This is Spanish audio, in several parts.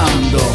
Ahora,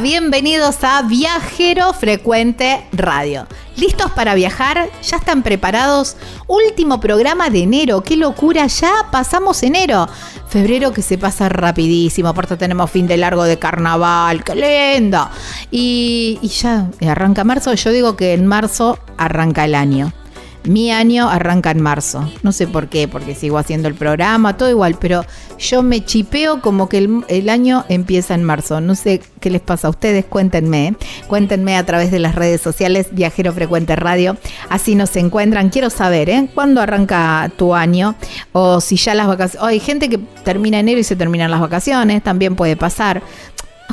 bienvenidos a Viajero Frecuente Radio. ¿Listos para viajar? ¿Ya están preparados? Último programa de enero, qué locura, ya pasamos enero. Febrero que se pasa rapidísimo, aparte tenemos fin de largo de carnaval, qué lindo. Y ya arranca marzo, yo digo que en marzo arranca el año. Mi año arranca en marzo. No sé por qué, porque sigo haciendo el programa, todo igual, pero yo me chipeo como que el, año empieza en marzo. No sé qué les pasa a ustedes, cuéntenme. ¿eh? Cuéntenme a través de las redes sociales, Viajero Frecuente Radio. Así nos encuentran. Quiero saber, ¿eh? ¿Cuándo arranca tu año? O si ya las vacaciones. Hay gente que termina enero y se terminan las vacaciones, también puede pasar.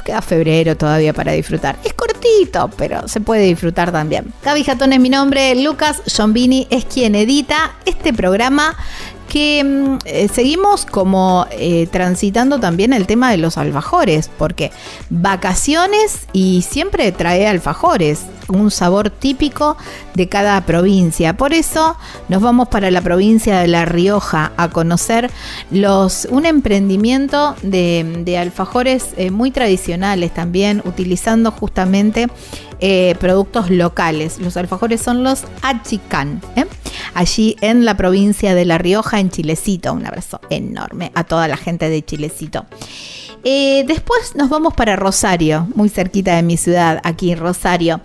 Queda febrero todavía para disfrutar. Es cortito, pero se puede disfrutar también. Gaby Jatón es mi nombre, Lucas Giombini es quien edita este programa que mm, eh, seguimos como eh, transitando también el tema de los alfajores, porque vacaciones y siempre trae alfajores, un sabor típico de cada provincia. Por eso nos vamos para la provincia de La Rioja a conocer los, un emprendimiento de, de alfajores eh, muy tradicionales también, utilizando justamente eh, productos locales. Los alfajores son los achicán, ¿eh? allí en la provincia de La Rioja, en Chilecito. Un abrazo enorme a toda la gente de Chilecito. Eh, después nos vamos para Rosario, muy cerquita de mi ciudad, aquí en Rosario.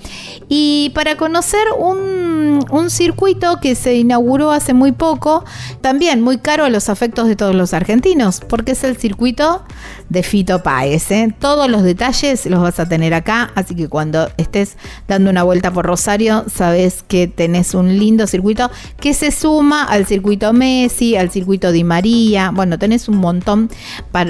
Y para conocer un, un circuito que se inauguró hace muy poco, también muy caro a los afectos de todos los argentinos, porque es el circuito de Fito Páez. ¿eh? Todos los detalles los vas a tener acá, así que cuando estés dando una vuelta por Rosario, sabes que tenés un lindo circuito que se suma al circuito Messi, al circuito Di María. Bueno, tenés un montón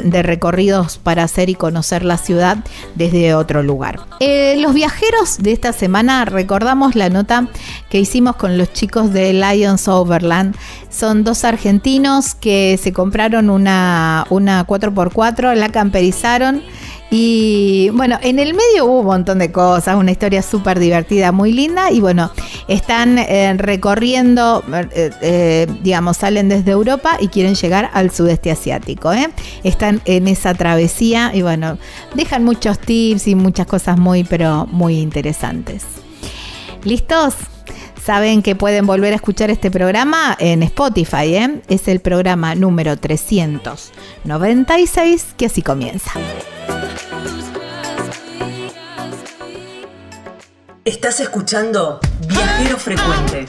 de recorridos para hacer y conocer la ciudad desde otro lugar. Eh, los viajeros de esta semana recordamos la nota que hicimos con los chicos de Lions Overland. Son dos argentinos que se compraron una, una 4x4, la camperizaron y bueno, en el medio hubo un montón de cosas, una historia súper divertida, muy linda. Y bueno, están eh, recorriendo, eh, eh, digamos, salen desde Europa y quieren llegar al sudeste asiático. Están en esa travesía y bueno, dejan muchos tips y muchas cosas muy, pero muy interesantes. ¿Listos? Saben que pueden volver a escuchar este programa en Spotify, Es el programa número 396 que así comienza. Estás escuchando Viajero Frecuente.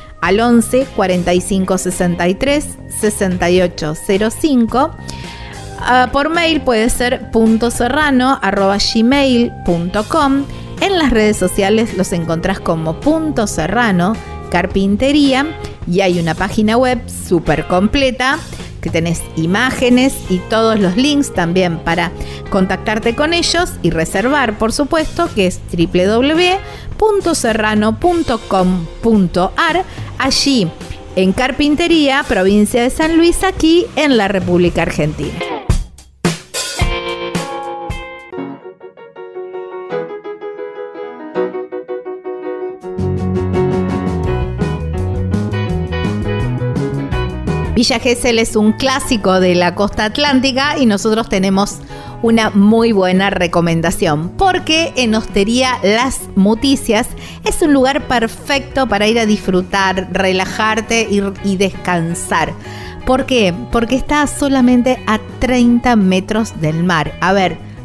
al 11 45 63 68 05. por mail puede ser punto serrano gmail.com. En las redes sociales los encontrás como punto serrano carpintería y hay una página web súper completa que tenés imágenes y todos los links también para contactarte con ellos y reservar, por supuesto, que es www.serrano.com.ar, allí en Carpintería, provincia de San Luis, aquí en la República Argentina. Villa Gesell es un clásico de la costa atlántica y nosotros tenemos una muy buena recomendación porque en Hostería Las Muticias es un lugar perfecto para ir a disfrutar, relajarte y, y descansar. ¿Por qué? Porque está solamente a 30 metros del mar. A ver,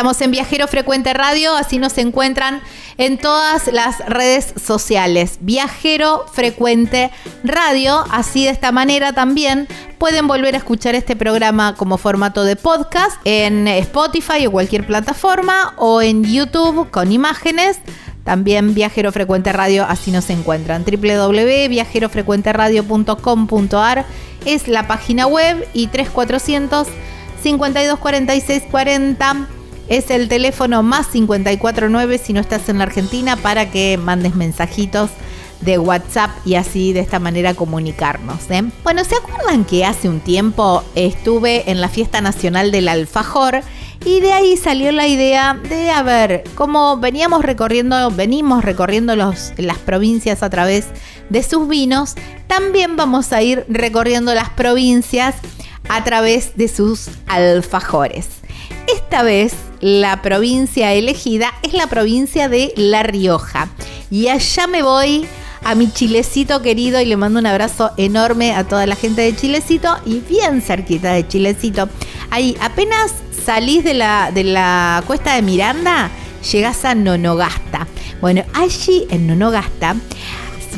Estamos en Viajero Frecuente Radio, así nos encuentran en todas las redes sociales. Viajero Frecuente Radio, así de esta manera también pueden volver a escuchar este programa como formato de podcast en Spotify o cualquier plataforma o en YouTube con imágenes. También Viajero Frecuente Radio, así nos encuentran. www.viajerofrecuenteradio.com.ar es la página web y 3400 5246 40 es el teléfono más 549 si no estás en la Argentina para que mandes mensajitos de WhatsApp y así de esta manera comunicarnos. ¿eh? Bueno, ¿se acuerdan que hace un tiempo estuve en la fiesta nacional del alfajor? Y de ahí salió la idea de, a ver, como veníamos recorriendo, venimos recorriendo los, las provincias a través de sus vinos, también vamos a ir recorriendo las provincias a través de sus alfajores. Esta vez la provincia elegida es la provincia de La Rioja. Y allá me voy a mi chilecito querido y le mando un abrazo enorme a toda la gente de Chilecito y bien cerquita de Chilecito. Ahí apenas salís de la, de la cuesta de Miranda, llegás a Nonogasta. Bueno, allí en Nonogasta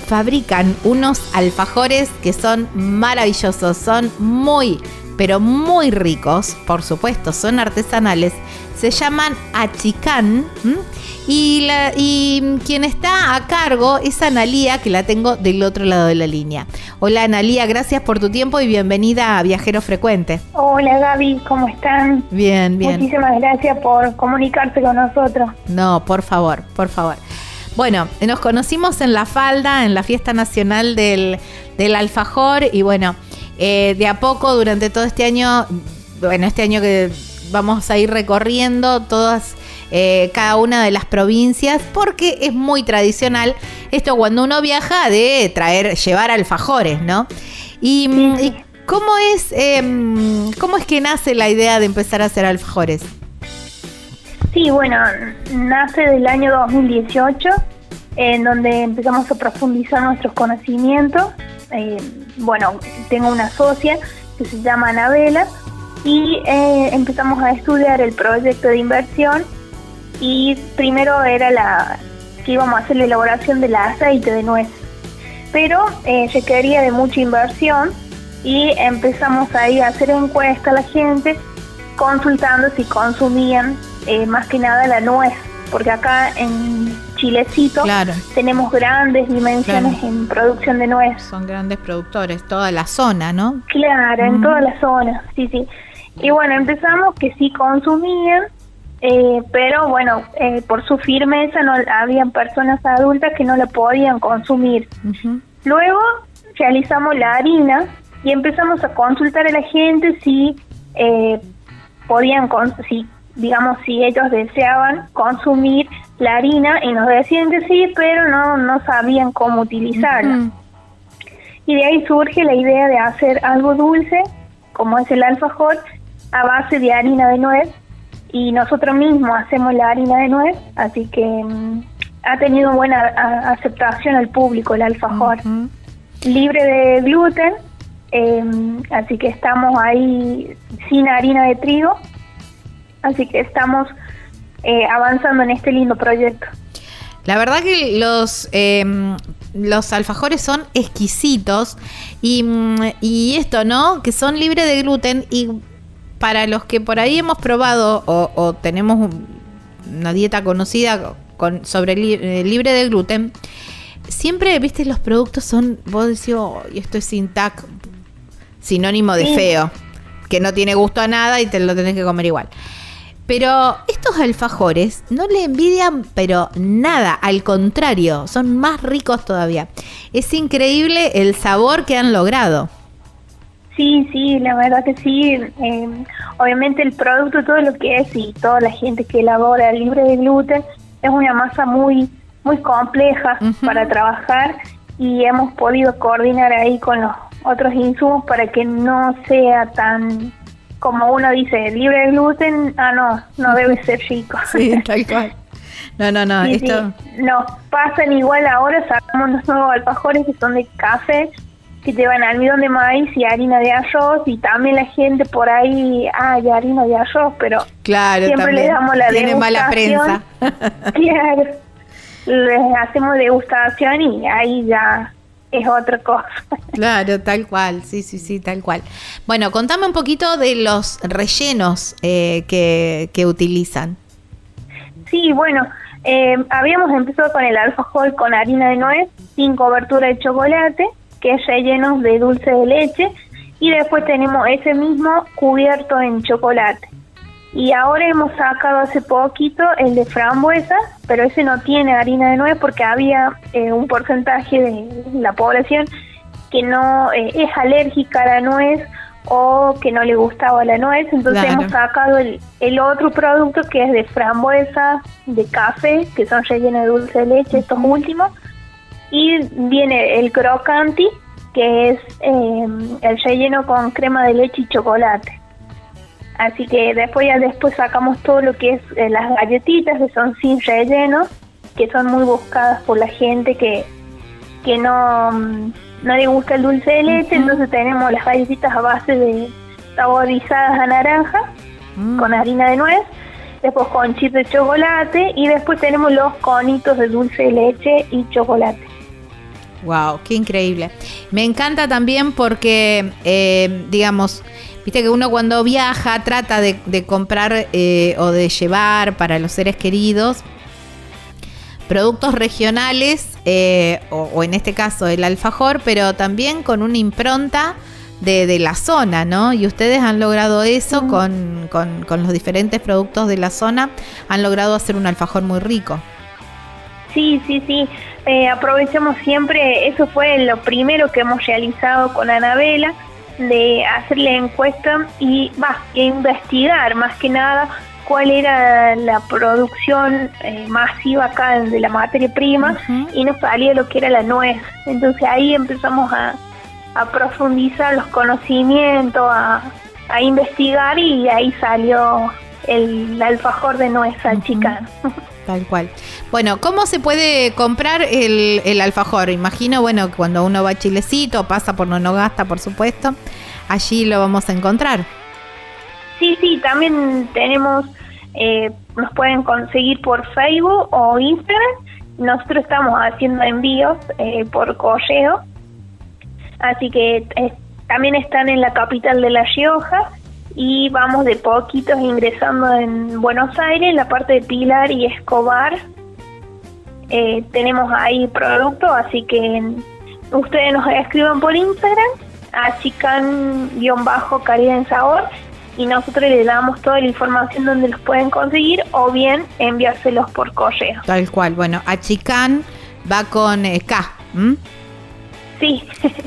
fabrican unos alfajores que son maravillosos, son muy pero muy ricos, por supuesto, son artesanales, se llaman Achicán. Y, la, y quien está a cargo es Analía, que la tengo del otro lado de la línea. Hola Analía, gracias por tu tiempo y bienvenida a Viajero Frecuente. Hola Gaby, ¿cómo están? Bien, bien. Muchísimas gracias por comunicarse con nosotros. No, por favor, por favor. Bueno, nos conocimos en la falda, en la fiesta nacional del, del alfajor y bueno, eh, de a poco durante todo este año, bueno, este año que vamos a ir recorriendo todas, eh, cada una de las provincias, porque es muy tradicional esto cuando uno viaja de traer, llevar alfajores, ¿no? Y, cómo es, em, cómo es que nace la idea de empezar a hacer alfajores. Sí, bueno, nace del año 2018, en donde empezamos a profundizar nuestros conocimientos. Eh, bueno, tengo una socia que se llama Anabela y eh, empezamos a estudiar el proyecto de inversión. Y primero era la que íbamos a hacer la elaboración del aceite de nuez, pero eh, se quería de mucha inversión y empezamos ahí a hacer encuesta a la gente consultando si consumían eh, más que nada la nuez, porque acá en Chilecito tenemos grandes dimensiones en producción de nuez. Son grandes productores, toda la zona, ¿no? Claro, en toda la zona, sí, sí. Y bueno, empezamos que sí consumían, eh, pero bueno, eh, por su firmeza no habían personas adultas que no la podían consumir. Luego realizamos la harina y empezamos a consultar a la gente si eh, podían, si digamos, si ellos deseaban consumir la harina y nos decían que sí, pero no, no sabían cómo utilizarla. Y de ahí surge la idea de hacer algo dulce, como es el alfajor, a base de harina de nuez. Y nosotros mismos hacemos la harina de nuez, así que mm, ha tenido buena aceptación al público el alfajor. Libre de gluten, em, así que estamos ahí sin harina de trigo Así que estamos eh, avanzando en este lindo proyecto. La verdad que los, em, los alfajores son exquisitos y, y, esto, ¿no? Que son libres de gluten y para los que por ahí hemos probado o, tenemos una dieta conocida con, sobre eh, libre de gluten, siempre, viste, los productos son, vos decís, oh, esto es sin tac, sinónimo de feo, que no tiene gusto a nada y te lo tenés que comer igual. Pero estos alfajores no le envidian, pero nada, al contrario, son más ricos todavía. Es increíble el sabor que han logrado. Sí, sí, la verdad que sí. Eh, obviamente el producto, todo lo que es y toda la gente que elabora libre de gluten, es una masa muy, muy compleja para trabajar y hemos podido coordinar ahí con los otros insumos para que no sea tan como uno dice, libre de gluten, ah, no, no debe ser chico. Sí, tal cual. No, no, no, esto... No, pasan igual ahora, unos nuevos alfajores que son de café, que llevan almidón de maíz y harina de arroz y también la gente por ahí, hay harina de arroz, pero claro, siempre le damos la Tiene mala prensa. claro, les hacemos degustación y ahí ya es otra cosa. Claro, tal cual, sí, sí, sí, tal cual. Bueno, contame un poquito de los rellenos eh, que, que utilizan. Sí, bueno, eh, habíamos empezado con el alfajor con harina de nuez, sin cobertura de chocolate, que es relleno de dulce de leche, y después tenemos ese mismo cubierto en chocolate. Y ahora hemos sacado hace poquito el de frambuesa, pero ese no tiene harina de nuez porque había eh, un porcentaje de la población que no eh, es alérgica a la nuez o que no le gustaba la nuez, entonces hemos sacado el, el, otro producto que es de frambuesa, de café, que son rellenos de dulce de leche, estos últimos, y viene el crocanti, que es eh, el relleno con crema de leche y chocolate. Así que después ya después sacamos todo lo que es eh, las galletitas que son sin relleno, que son muy buscadas por la gente que, que no, mm, no le gusta el dulce de leche, entonces tenemos las galletitas a base de saborizadas a naranja, mm. con harina de nuez, después con chip de chocolate y después tenemos los conitos de dulce de leche y chocolate. Wow, qué increíble. Me encanta también porque, eh, digamos, viste que uno cuando viaja trata de, comprar eh, o de llevar para los seres queridos productos regionales, eh, o, en este caso el alfajor, pero también con una impronta de, la zona, ¿no? Y ustedes han logrado eso con, con, los diferentes productos de la zona, han logrado hacer un alfajor muy rico. Sí, sí, sí. Eh, aprovechamos siempre, eso fue lo primero que hemos realizado con Anabela, de hacerle encuesta y va, investigar más que nada cuál era la producción eh, masiva acá de la materia prima y nos salía lo que era la nuez. Entonces ahí empezamos a, a profundizar los conocimientos, a, a, investigar y ahí salió el, alfajor de nuez achicano. Tal cual. Bueno, ¿cómo se puede comprar el, el, alfajor? Imagino, bueno, cuando uno va Chilecito, pasa por Nonogasta, por supuesto, allí lo vamos a encontrar. Sí, sí, también tenemos, eh, nos pueden conseguir por Facebook o Instagram. Nosotros estamos haciendo envíos eh, por correo, así que eh, también están en la capital de La Rioja y vamos de poquitos ingresando en Buenos Aires, en la parte de Pilar y Escobar. Eh, tenemos ahí productos, así que ustedes nos escriban por Instagram, achican-calidad en sabor, y nosotros les damos toda la información donde los pueden conseguir o bien enviárselos por correo. Tal cual, bueno, achican va con eh, K. Sí.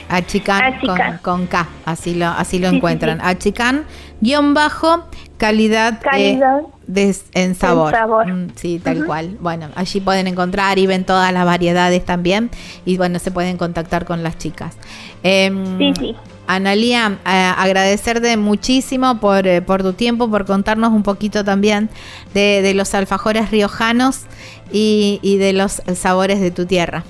Achican, Con, K, así lo, así lo encuentran. Achican guion bajo calidad, eh, de, en sabor. Mm, sí, tal cual. Bueno, allí pueden encontrar y ven todas las variedades también y bueno, se pueden contactar con las chicas. Em, sí, sí. Analia, eh, agradecerte muchísimo por, eh, por, tu tiempo, por contarnos un poquito también de, los alfajores riojanos y, y, de los sabores de tu tierra.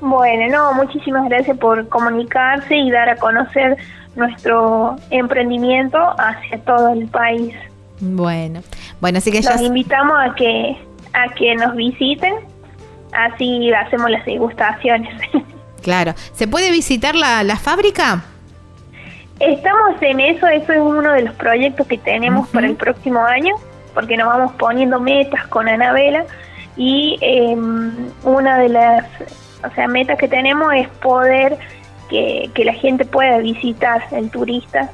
Bueno, no, muchísimas gracias por comunicarse y dar a conocer nuestro emprendimiento hacia todo el país. Bueno, bueno, así que ya... Los invitamos a que, a que nos visiten, así hacemos las degustaciones. Claro, ¿se puede visitar la, la fábrica? Estamos en eso, eso es uno de los proyectos que tenemos para el próximo año, porque nos vamos poniendo metas con Anabela y em, una de las o sea, metas que tenemos es poder que, la gente pueda visitar, el turista,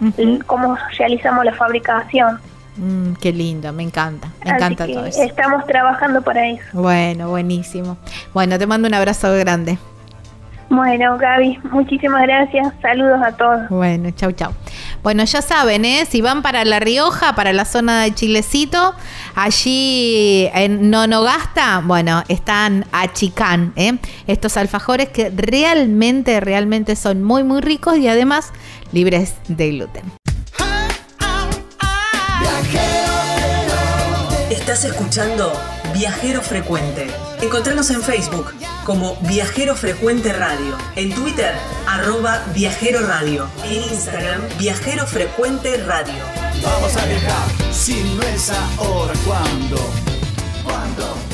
cómo realizamos la fabricación. Mm, qué lindo, me encanta, me encanta todo eso. Estamos trabajando para eso. Bueno, buenísimo. Bueno, te mando un abrazo grande. Bueno, Gaby, muchísimas gracias. Saludos a todos. Bueno, chau, chau. Bueno, ya saben, ¿eh? si van para La Rioja, para la zona de Chilecito, allí en Nonogasta, bueno, están achicán, ¿eh? estos alfajores que realmente, realmente son muy, muy ricos y además libres de gluten. Estás escuchando Viajero Frecuente. Encontrarnos en Facebook como Viajero Frecuente Radio, en Twitter arroba Viajero Radio, en Instagram Viajero Frecuente Radio. Vamos a viajar, si no es ahora, ¿cuándo? ¿Cuándo?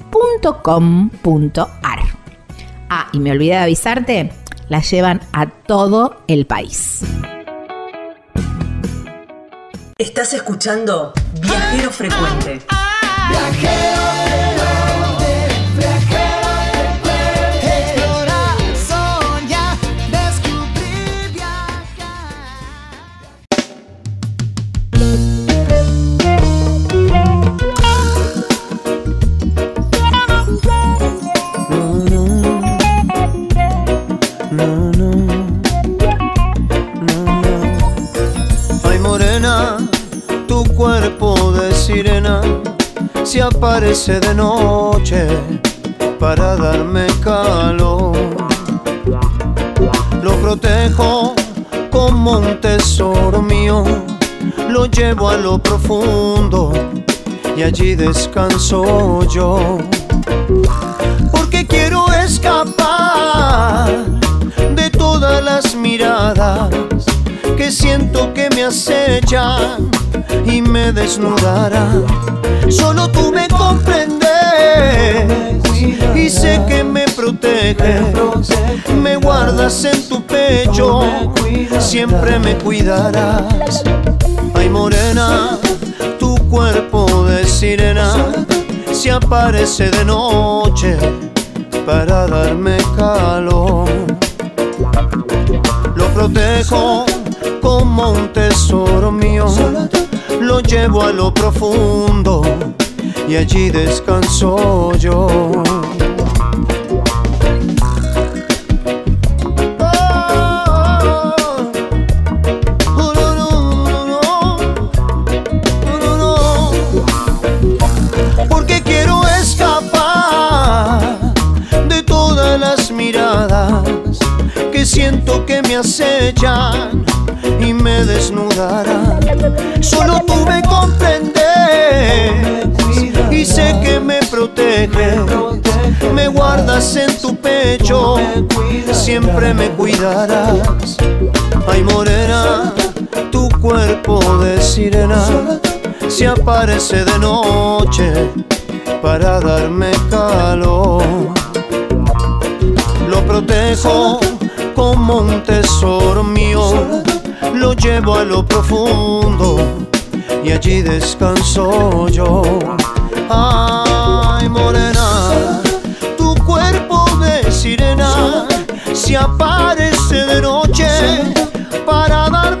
www.elpicapalo.com.ar. Ah, y me olvidé de avisarte, la llevan a todo el país. Estás escuchando Viajero Frecuente. Explorar, aparece de noche para darme calor. Lo protejo como un tesoro mío, lo llevo a lo profundo y allí descanso yo. Porque quiero escapar de todas las miradas que siento que me acechan y me desnudarán. Solo tú me comprendes y sé que me proteges, me guardas en tu pecho, siempre me cuidarás. Ay morena, tu cuerpo de sirena se aparece de noche para darme calor lo protejo como un tesoro mío, lo llevo a lo profundo y allí descanso yo. Porque quiero escapar de todas las miradas que siento que me acechan y me desnudarán. Solo tú me comprendes y sé que me proteges, me guardas en tu pecho, siempre me cuidarás. Ay morena, tu cuerpo de sirena se aparece de noche para darme calor lo protejo como un tesoro mío, lo llevo a lo profundo y allí descanso yo. Ay, morena, tu cuerpo de sirena se aparece de noche para darme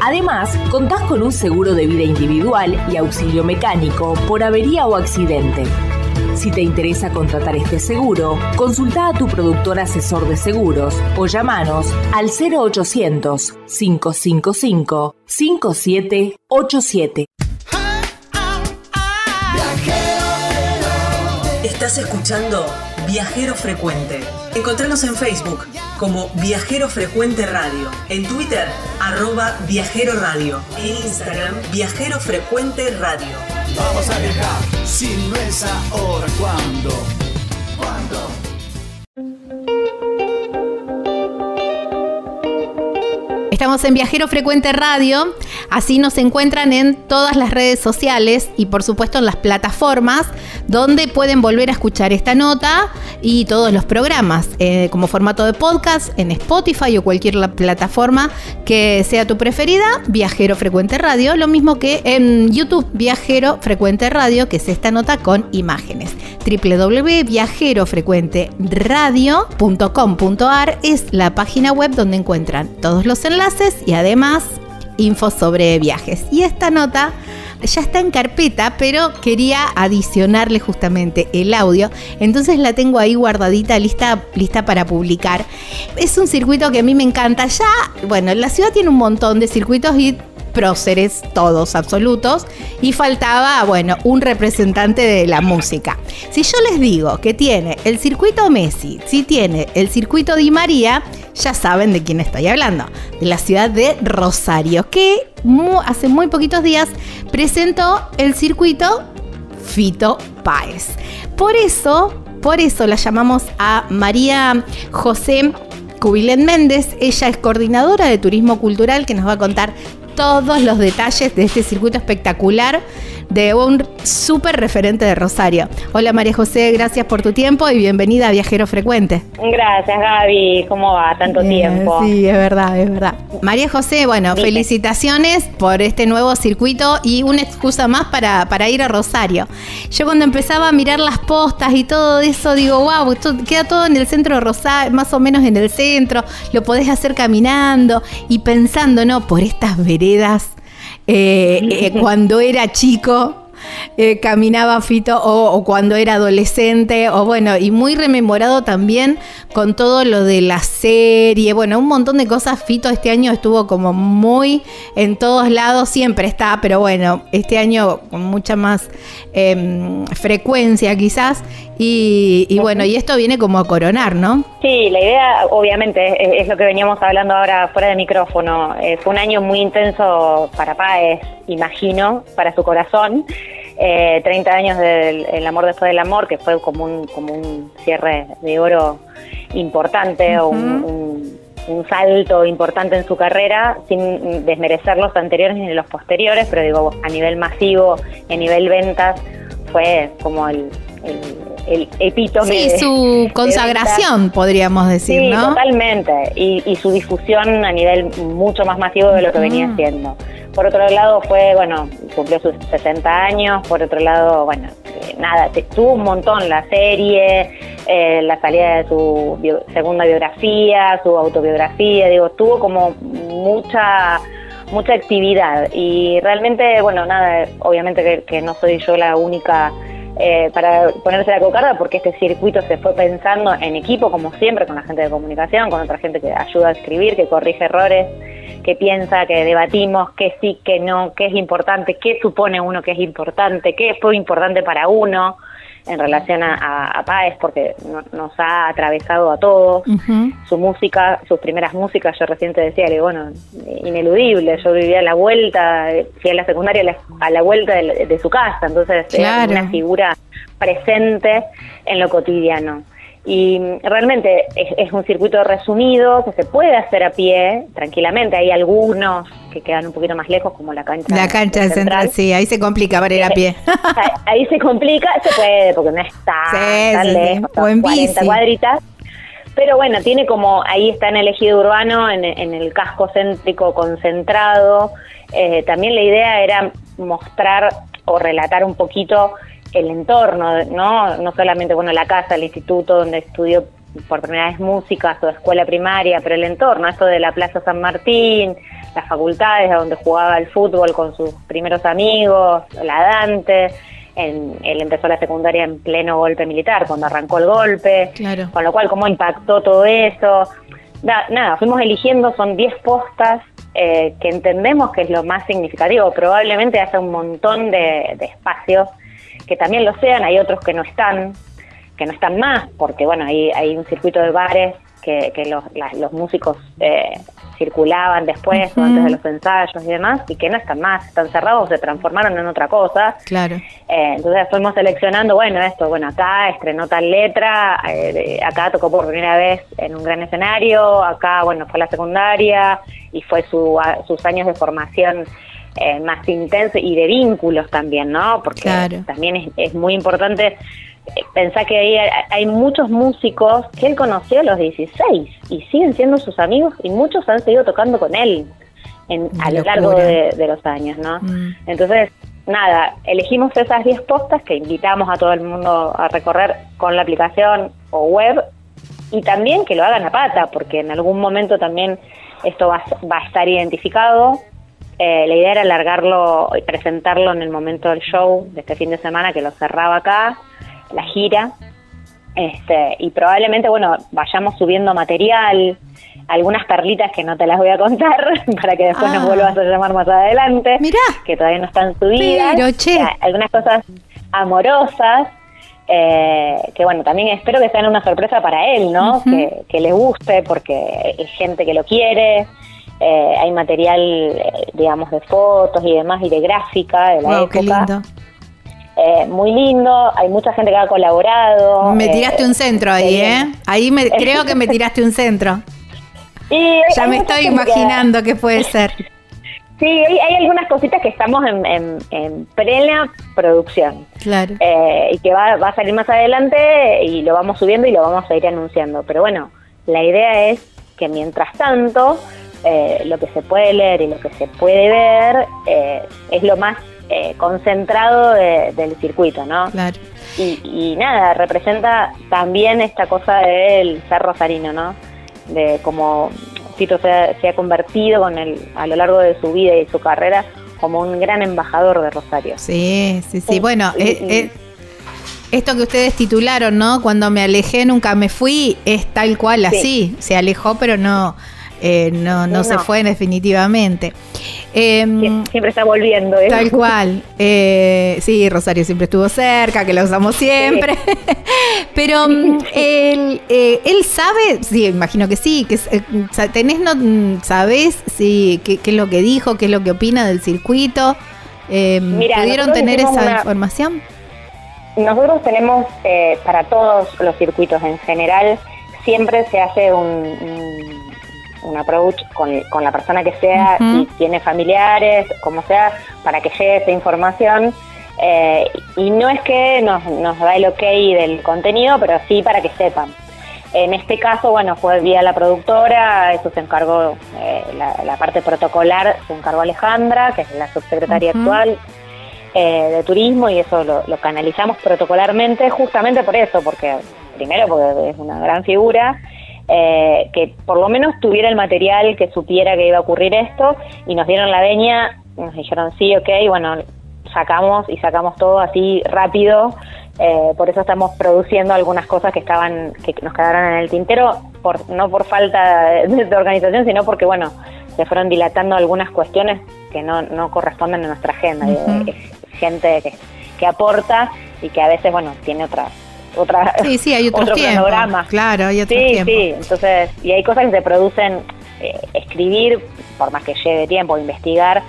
Además, contás con un seguro de vida individual y auxilio mecánico por avería o accidente. Si te interesa contratar este seguro, consulta a tu productor asesor de seguros o llamanos al 0800 555 5787. Estás escuchando Viajero Frecuente. Encontranos en Facebook como Viajero Frecuente Radio, en Twitter arroba Viajero Radio, en Instagram Viajero Frecuente Radio. Vamos a viajar, si no es ahora, ¿cuándo? ¿Cuándo? Estamos en Viajero Frecuente Radio, así nos encuentran en todas las redes sociales y por supuesto en las plataformas donde pueden volver a escuchar esta nota y todos los programas eh, como formato de podcast en Spotify o cualquier la- plataforma que sea tu preferida, Viajero Frecuente Radio, lo mismo que en YouTube, Viajero Frecuente Radio, que es esta nota con imágenes. www.viajerofrecuenteradio.com.ar es la página web donde encuentran todos los enlaces y además info sobre viajes. Y esta nota ya está en carpeta, pero quería adicionarle justamente el audio. Entonces la tengo ahí guardadita, lista, lista para publicar. Es un circuito que a mí me encanta. Ya, bueno, la ciudad tiene un montón de circuitos y próceres todos absolutos y faltaba, bueno, un representante de la música. Si yo les digo que tiene el circuito Messi, si tiene el circuito Di María, ya saben de quién estoy hablando, de la ciudad de Rosario, que hace muy poquitos días presentó el circuito Fito Páez. Por eso, por eso la llamamos a María José Cubilén Méndez. Ella es coordinadora de turismo cultural que nos va a contar todos los detalles de este circuito espectacular de un súper referente de Rosario. Hola María José, gracias por tu tiempo y bienvenida a Viajero Frecuente. Gracias, Gaby. ¿Cómo va? Tanto Bien, tiempo. Sí, es verdad, es verdad. María José, bueno, felicitaciones por este nuevo circuito y una excusa más para, para ir a Rosario. Yo cuando empezaba a mirar las postas y todo eso, digo, wow, esto queda todo en el centro de Rosario, más o menos en el centro, lo podés hacer caminando y pensando, ¿no? Por estas veredas, eh, eh, cuando era chico, eh, caminaba Fito o, o cuando era adolescente o bueno y muy rememorado también con todo lo de la serie. Bueno un montón de cosas. Fito este año estuvo como muy en todos lados siempre está pero bueno este año con mucha más em, frecuencia quizás. Y, y bueno y esto viene como a coronar no Sí, la idea, obviamente, es, es lo que veníamos hablando ahora fuera de micrófono. Eh, fue un año muy intenso para Páez, imagino, para su corazón. Eh, 30 años del El amor después del amor, que fue como un, como un cierre de oro importante o un, un- un salto importante en su carrera, sin desmerecer los anteriores ni los posteriores, pero digo, a nivel masivo, a nivel ventas, fue como el, el, el epítome sí su de consagración podríamos decir Sí, no totalmente. Y, y su difusión a nivel mucho más masivo de lo que venía Ujú. haciendo. Por otro lado fue, bueno, cumplió sus 60 años. Por otro lado, bueno, eh, nada, tuvo un montón la serie, eh, la salida de su bio- segunda biografía, su autobiografía. Digo, tuvo como mucha mucha actividad y realmente, bueno, nada, obviamente que, que no soy yo la única eh, para ponerse la cocarda porque este circuito se fue pensando en equipo, como siempre, con la gente de comunicación, con otra gente que ayuda a escribir, que corrige errores, que piensa, que debatimos qué sí, qué no, qué es importante, qué supone uno que es importante, qué fue importante para uno en relación a, a, Páez, porque nos ha atravesado a todos. Su música, sus primeras músicas, yo recién te decía que, bueno, ineludible. Yo vivía a la vuelta, fui a la secundaria a la, vuelta de, su casa, entonces era una figura presente en lo cotidiano. Y realmente es, un circuito resumido que se puede hacer a pie tranquilamente. Hay algunos que quedan un poquito más lejos, como la cancha. La cancha central, sí, ahí se complica para ir a pie. ahí se complica, se puede, porque no está tan lejos, o en 40 cuadritas. Pero bueno, tiene como, ahí está en el ejido urbano, en, el casco céntrico concentrado. Eh, también la idea era mostrar o relatar un poquito el entorno, ¿no? No solamente, bueno, la casa, el instituto donde estudió por primera vez música, su escuela primaria, pero el entorno, esto de la Plaza San Martín, las facultades donde jugaba el fútbol con sus primeros amigos, la Dante, en, él empezó la secundaria en pleno golpe militar, cuando arrancó el golpe, con lo cual cómo impactó todo eso. nada, fuimos eligiendo, son 10 postas eh, que entendemos que es lo más significativo, probablemente hace un montón de, de espacios que también lo sean, hay otros que no están, que no están más, porque bueno, hay, hay un circuito de bares que, que los, los músicos eh, circulaban después o antes de los ensayos y demás, y que no están más, están cerrados, se transformaron en otra cosa. Claro. Eh, entonces fuimos seleccionando, bueno, esto, bueno, acá estrenó tal letra, eh, acá tocó por primera vez en un gran escenario, acá, bueno, fue la secundaria y fue su, sus años de formación eh, más intenso y de vínculos también, ¿no? Porque también es, es, muy importante eh, pensar que hay, hay muchos músicos que él conoció a los 16 y siguen siendo sus amigos y muchos han seguido tocando con él en, a lo largo de, los años, ¿no? Mm. Entonces, nada, elegimos esas 10 postas que invitamos a todo el mundo a recorrer con la aplicación o web y también que lo hagan a pata, porque en algún momento también esto va, va a estar identificado eh, la idea era alargarlo y presentarlo en el momento del show de este fin de semana que lo cerraba acá, la gira. Este, y probablemente, bueno, vayamos subiendo material, algunas perlitas que no te las voy a contar para que después nos ah. vuelvas a llamar más adelante, Mirá. que todavía no están subidas. algunas cosas amorosas, eh, que bueno, también espero que sean una sorpresa para él, ¿no? que, que le guste porque es gente que lo quiere, eh, hay material, eh, digamos, de fotos y demás y de gráfica de la época. Eh, muy lindo, hay mucha gente que ha colaborado. Me tiraste un centro ahí, ¿eh? Ahí me, creo que me tiraste un centro. Y ya me estoy imaginando qué puede ser. Sí, hay, algunas cositas que estamos en, plena producción. Claro. y que va, va a salir más adelante y lo vamos subiendo y lo vamos a ir anunciando. Pero bueno, la idea es que mientras tanto eh, lo que se puede leer y lo que se puede ver eh, es lo más eh, concentrado del circuito, ¿no? Claro. Y, nada, representa también esta cosa del ser rosarino, ¿no? De cómo Tito se ha, convertido con el, a lo largo de su vida y su carrera como un gran embajador de Rosario. Sí, sí, sí. Bueno, esto que ustedes titularon, ¿no? Cuando me alejé, nunca me fui, es tal cual así. Se alejó, pero no eh, no, no, se fue definitivamente. Em, siempre está volviendo. ¿eh? Tal cual. Eh, sí, Rosario siempre estuvo cerca, que la usamos siempre. Pero mm, él, él sabe, sí, imagino que sí, que tenés, no, mm, sabés sí, qué, es lo que dijo, qué es lo que opina del circuito. Em, ¿Pudieron tener esa información? Nosotros tenemos para todos los circuitos en general, siempre se hace un un approach con, con la persona que sea, y tiene familiares, como sea, para que llegue esa información. Eh, y no es que nos, nos da el ok del contenido, pero sí para que sepan. En este caso, bueno, fue vía la productora, eso se encargó, eh, la, parte protocolar se encargó Alejandra, que es la subsecretaria actual eh, de turismo, y eso lo, lo, canalizamos protocolarmente justamente por eso, porque primero porque es una gran figura, eh, que por lo menos tuviera el material que supiera que iba a ocurrir esto y nos dieron la veña, nos dijeron sí, ok, bueno, sacamos y sacamos todo así rápido, eh, por eso estamos produciendo algunas cosas que estaban que nos quedaron en el tintero, por, no por falta de, organización, sino porque, bueno, se fueron dilatando algunas cuestiones que no, no corresponden a nuestra agenda. gente que, que aporta y que a veces, bueno, tiene otras otra, sí, sí, hay otro Claro, hay otro sí, Sí, entonces, y hay cosas que se producen, eh, escribir, por más que lleve tiempo, investigar,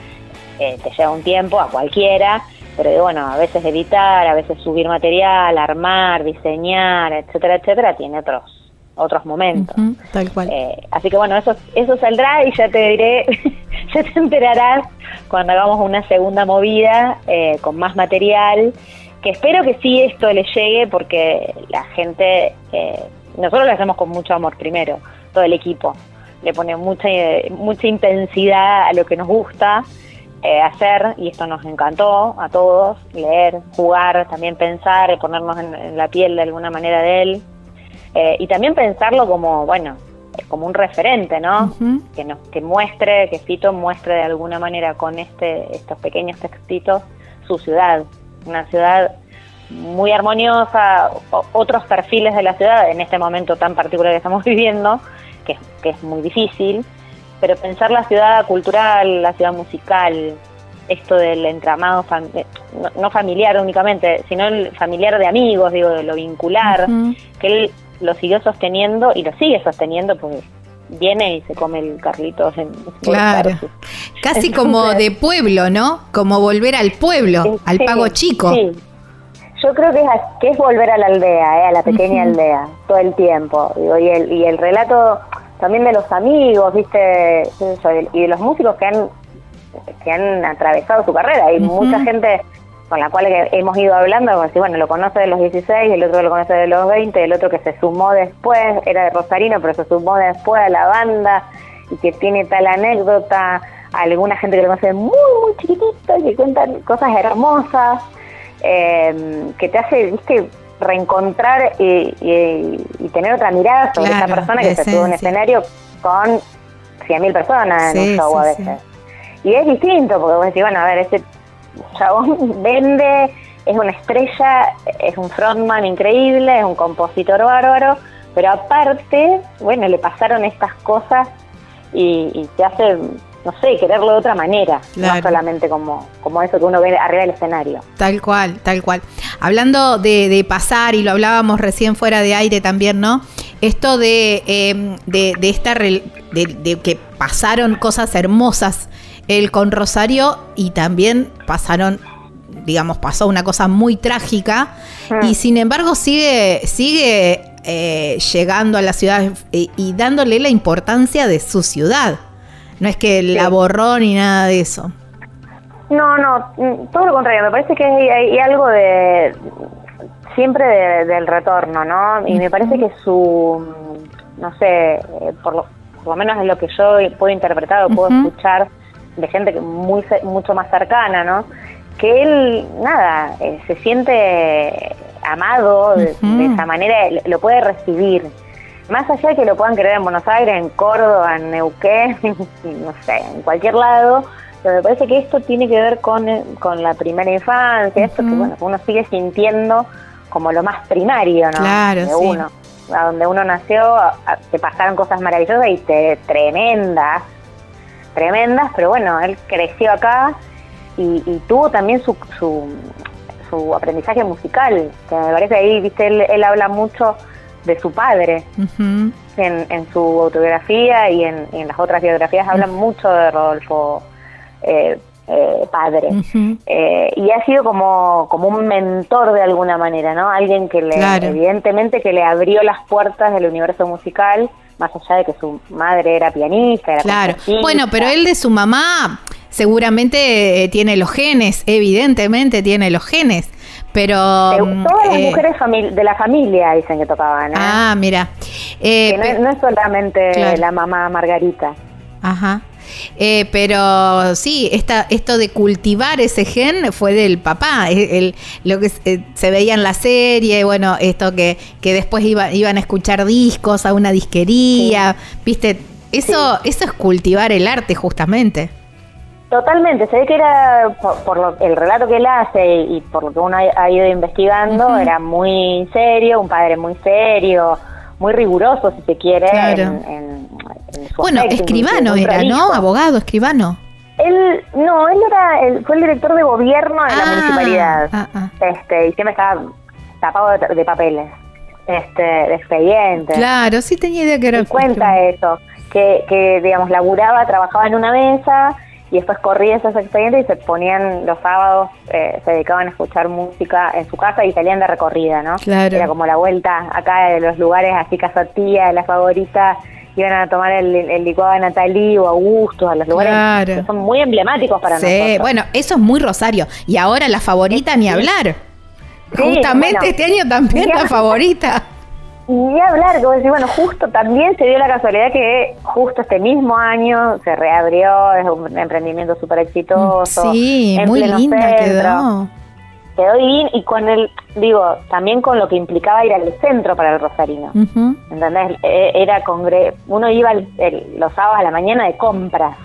eh, te lleva un tiempo a cualquiera, pero bueno, a veces editar, a veces subir material, armar, diseñar, etcétera, etcétera, tiene otros otros momentos. tal cual. Eh, así que bueno, eso, eso saldrá y ya te diré, ya te enterarás cuando hagamos una segunda movida con más material que espero que sí esto le llegue porque la gente, eh, nosotros lo hacemos con mucho amor primero, todo el equipo, le pone mucha, mucha intensidad a lo que nos gusta eh, hacer y esto nos encantó a todos, leer, jugar, también pensar, ponernos en, la piel de alguna manera de él. Eh, y también pensarlo como, bueno, como un referente, ¿no? Que nos que muestre, que Fito muestre de alguna manera con este estos pequeños textitos su ciudad, una ciudad muy armoniosa, otros perfiles de la ciudad en este momento tan particular que estamos viviendo, que, que es muy difícil, pero pensar la ciudad cultural, la ciudad musical, esto del entramado, eh, no, familiar únicamente, sino el familiar de amigos, digo, de lo vincular, que él lo siguió sosteniendo y lo sigue sosteniendo, pues viene y se come el Carlitos en Claro. Casi como de pueblo, ¿no? Como volver al pueblo, al pago chico. Sí. Yo creo que es, que es volver a la aldea, eh, a la pequeña aldea, todo el tiempo. y, el, y el relato también de los amigos, ¿viste? Y de los músicos que han, que han atravesado su carrera. Hay mucha gente con la cual hemos ido hablando, como si, bueno, lo conoce de los 16, el otro lo conoce de los 20, el otro que se sumó después, era de Rosarino, pero se sumó después a la banda y que tiene tal anécdota, alguna gente que lo conoce muy, muy chiquitito y que cuentan cosas hermosas, eh, que te hace, viste, reencontrar y, tener otra mirada sobre esa persona que se tuvo en un escenario con 100.000 personas en un show a veces. Y es distinto, porque vos decís, bueno, a ver, este chabón vende, es una estrella, es un frontman increíble, es un compositor bárbaro, pero aparte, bueno, le pasaron estas cosas y, y te hace no sé, quererlo de otra manera, no solamente como, como eso que uno ve arriba del escenario. Tal cual, tal cual. Hablando de, pasar, y lo hablábamos recién fuera de aire también, ¿no? Esto de, eh, de, de, esta de, de, que pasaron cosas hermosas él con Rosario y también pasaron digamos, pasó una cosa muy trágica mm. y sin embargo sigue, sigue eh, llegando a la ciudad y dándole la importancia de su ciudad. No es que la borró ni nada de eso. No, no, todo lo contrario. Me parece que hay, algo de siempre del retorno, ¿no? Y me parece que su, no sé, eh, por lo, por lo menos es lo que yo puedo interpretar o puedo escuchar de gente muy mucho más cercana, ¿no? Que él, nada, eh, se siente amado de, esa manera, lo puede recibir más allá de que lo puedan creer en Buenos Aires, en Córdoba, en Neuquén, no sé, en cualquier lado, pero me parece que esto tiene que ver con, con la primera infancia, esto que bueno, uno sigue sintiendo como lo más primario, ¿no? Claro, de uno. A donde uno nació, te pasaron cosas maravillosas y te, tremendas, tremendas, pero bueno, él creció acá y, tuvo también su, su, su, aprendizaje musical, que me parece ahí, viste, él, él habla mucho de su padre. en, en, su autobiografía y en, las otras biografías hablan mucho de Rodolfo eh, eh, padre. Eh, y ha sido como, como un mentor de alguna manera, ¿no? Alguien que le, evidentemente, que le abrió las puertas del universo musical, más allá de que su madre era pianista. Era claro. Bueno, pero él de su mamá seguramente tiene los genes, evidentemente tiene los genes. Pero. Mm, todas las eh, mujeres de la familia dicen que tocaban. ¿eh? Ah, mira. Eh, no, es solamente la mamá Margarita. Ajá. Eh, pero sí, esta, esto de cultivar ese gen fue del papá. El, el- lo que eh, se veía en la serie, bueno, esto que, que después iba- iban a escuchar discos a una disquería, ¿viste? Eso, eso es cultivar el arte, justamente. Totalmente, se ve que era, por, por lo- el relato que él hace y por lo que uno ha, ha ido investigando, era muy serio, un padre muy serio, muy riguroso, si se quiere, Claro. en, en- en su Bueno, aspecto, escribano era, ¿no? Abogado, escribano. Él, no, él era, él fue el director de gobierno de la Ah, municipalidad, ah, ah. este, y siempre estaba tapado de, de papeles, este, de expedientes. Claro, sí tenía idea que era. y cuenta eso, que, que digamos, laburaba, trabajaba en una mesa y después corría esos expedientes y se ponían los sábados, eh, se dedicaban a escuchar música en su casa y salían de recorrida, ¿no? Claro. Era como la vuelta acá de los lugares así casa tía, la favorita, iban a tomar el, el licuado de Natalí o Augusto, a los lugares Claro. que son muy emblemáticos para Sí, nosotros. bueno, eso es muy Rosario. Y ahora la favorita ni hablar. Sí, Justamente bueno. este año también Ya. la favorita. Y hablar, como decir, bueno, justo también se dio la casualidad que justo este mismo año se reabrió, es un emprendimiento súper exitoso. Sí, en muy pleno linda centro. quedó. Quedó divino y con el, digo, también con lo que implicaba ir al centro para el rosarino. Ujú. ¿Entendés? E- Era congre uno iba el- el- los sábados a la mañana de compras.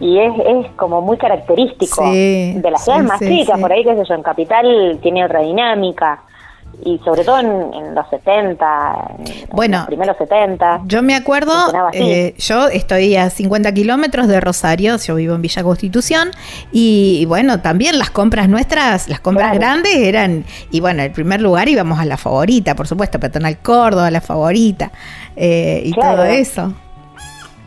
Y es, es como muy característico Sí, de las ciudades sí, más sí, chicas, por ahí, qué sé yo, en Capital tiene otra dinámica. Y sobre todo en, en los 70, en Bueno, los primeros 70. Yo me acuerdo, eh, yo estoy a 50 kilómetros de Rosario, yo vivo en Villa Constitución, y bueno, también las compras nuestras, las compras Claro. grandes eran, y bueno, en primer lugar íbamos a la favorita, por supuesto, Peatonal Córdoba, la favorita, eh, y Claro. todo eso.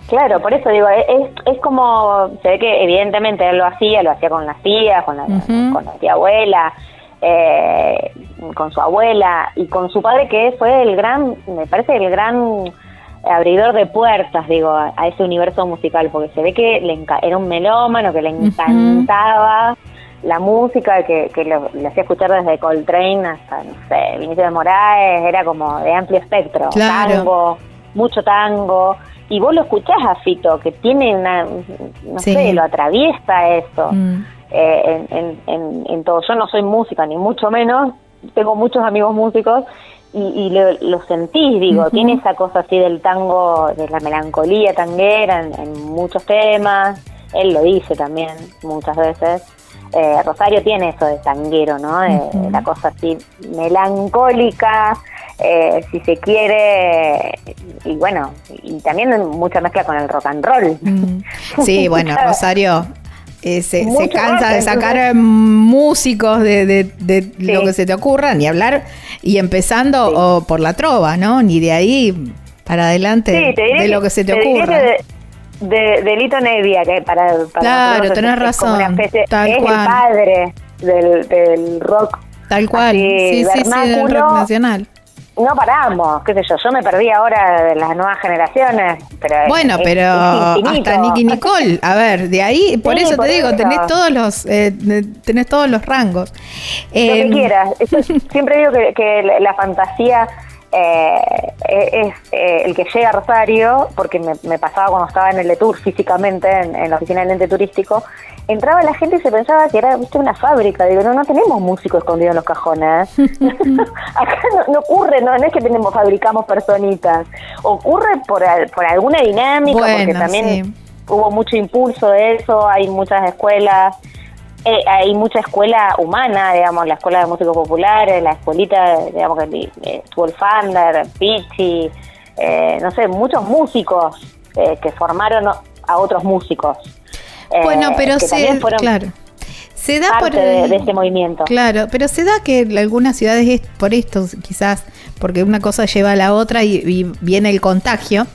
Claro, por eso digo, es, es como, se ve que evidentemente él lo hacía, lo hacía con las tías, con la, con la tía abuela, eh, con su abuela y con su padre que fue el gran, me parece el gran abridor de puertas, digo, a, a ese universo musical, porque se ve que le era un melómano, que le encantaba la música, que, que lo- le hacía escuchar desde Coltrane hasta, no sé, Vinicius de Moraes, era como de amplio espectro, Claro. tango, mucho tango, y vos lo escuchás a Fito, que tiene una, no Sí. sé, lo atraviesa eso Mm. eh, en, en, en, en todo. Yo no soy música, ni mucho menos, tengo muchos amigos músicos y, y lo, lo sentís, digo, tiene esa cosa así del tango, de la melancolía tanguera en, en muchos temas, él lo dice también muchas veces. Eh, Rosario tiene eso de tanguero, ¿no? Ujú. La cosa así melancólica, eh, si se quiere, y bueno, y también mucha mezcla con el rock and roll. Sí, bueno, Rosario eh, se, se cansa arte, de sacar entonces- eh, músicos de, de- de lo que se te ocurra, ni hablar, y empezando Sí. o por la trova, ¿no? Ni de ahí para adelante Sí, te de lo que se te, diría ocurra. de, de, Lito Nevia, que para, para Claro, tenés es razón, especie- tal es cual. el padre del, del rock. Tal cual. así, sí, sí, sí, del rock nacional. No paramos, qué sé yo, yo me perdí ahora de las nuevas generaciones, pero Bueno, es- pero es hasta Nicky Nicole, a ver, de ahí, por Sí, eso por te digo, tenés todos los, eh, tenés todos los rangos. Lo Eh, que quieras. Yo siempre digo que, que la, fantasía eh, es eh, el que llega a Rosario, porque me, me pasaba cuando estaba en el de tour físicamente, en, en la oficina del ente turístico, entraba la gente y se pensaba que era viste una fábrica. Digo, no, no tenemos músicos escondidos en los cajones. Acá no, no ocurre, no, no es que tenemos, fabricamos personitas. Ocurre por, por alguna dinámica, porque también sí. hubo mucho impulso de eso, hay muchas escuelas eh, hay mucha escuela humana, digamos, la escuela de músicos populares, la escuelita, digamos, que eh, estuvo el Fander, Pichi, eh, no sé, muchos músicos eh, que formaron a otros músicos. Eh, bueno, pero que se, claro. Se da parte por de, este movimiento. Claro, pero se da que en algunas ciudades es por esto, quizás, porque una cosa lleva a la otra y, y viene el contagio.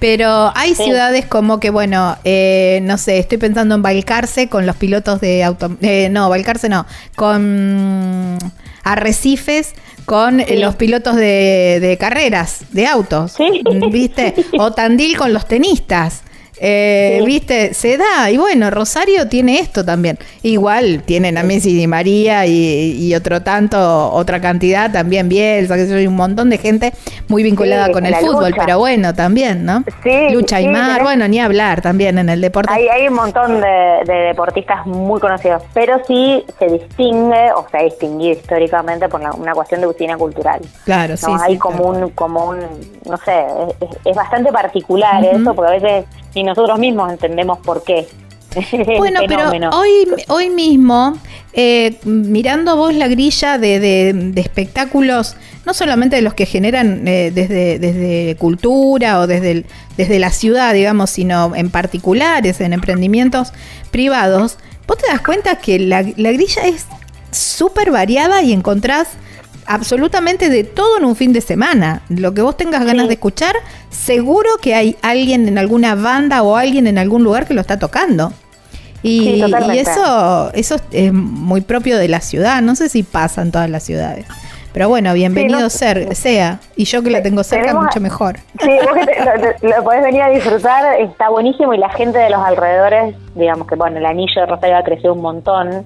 Pero hay Sí. ciudades como que, bueno, eh, no sé, estoy pensando en Balcarce con los pilotos de auto. eh, no, Balcarce no, con Arrecifes con Sí. los pilotos de, de carreras, de autos. Sí. ¿Viste? O Tandil con los tenistas. Eh, ¿Viste? Se da. Y bueno, Rosario tiene esto también. Igual tienen a Messi Di María y, otro tanto, otra cantidad también, Bielsa, que soy un montón de gente muy vinculada con el fútbol, pero bueno, también, ¿no? Sí. Lucha y mar, bueno, ni hablar también en el deporte. Hay, hay un montón de, deportistas muy conocidos, pero sí se distingue o se ha distinguido históricamente por una cuestión de usina cultural. Claro, sí. Hay como, un, como un, no sé, es, bastante particular eso, porque a veces ni nosotros mismos entendemos por qué. Bueno, pero hoy, hoy mismo, eh, mirando vos la grilla de, de, espectáculos, no solamente de los que generan eh, desde, desde cultura o desde, desde la ciudad, digamos, sino en particulares, en emprendimientos privados, vos te das cuenta que la, la grilla es súper variada y encontrás absolutamente de todo en un fin de semana. Lo que vos tengas ganas de escuchar, seguro que hay alguien en alguna banda o alguien en algún lugar que lo está tocando. Y, eso, eso es muy propio de la ciudad. No sé si pasa en todas las ciudades. Pero bueno, bienvenido ser, sea. Y yo que la tengo cerca, mucho mejor. Sí, vos que lo, podés venir a disfrutar, está buenísimo. Y la gente de los alrededores, digamos que bueno, el anillo de Rosario ha crecido un montón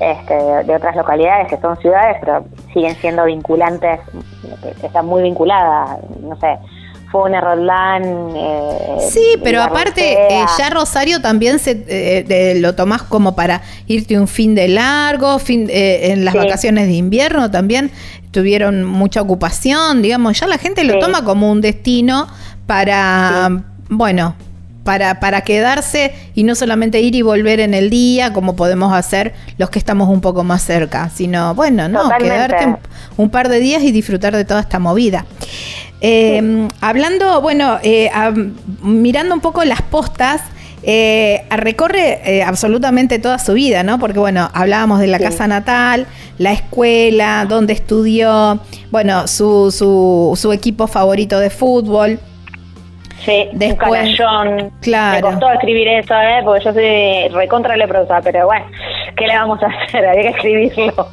este, de otras localidades que son ciudades, pero siguen siendo vinculantes, están muy vinculadas, no sé. Fune, Rodlán. Eh, sí, pero aparte, eh, ya Rosario también se eh, lo tomás como para irte un fin de largo, fin en las vacaciones de invierno también tuvieron mucha ocupación, digamos, ya la gente lo toma como un destino para, bueno, para, para quedarse y no solamente ir y volver en el día como podemos hacer los que estamos un poco más cerca, sino, bueno, no, quedarte un, par de días y disfrutar de toda esta movida. Eh, hablando, bueno, eh, mirando un poco las postas, eh, recorre absolutamente toda su vida, ¿no? Porque, bueno, hablábamos de la casa natal, la escuela, donde estudió, bueno, su, su, su equipo favorito de fútbol. Sí, Después, un canallón. Claro. Me costó escribir eso, ¿eh? Porque yo soy recontra leprosa, pero bueno, ¿qué le vamos a hacer? Había que escribirlo.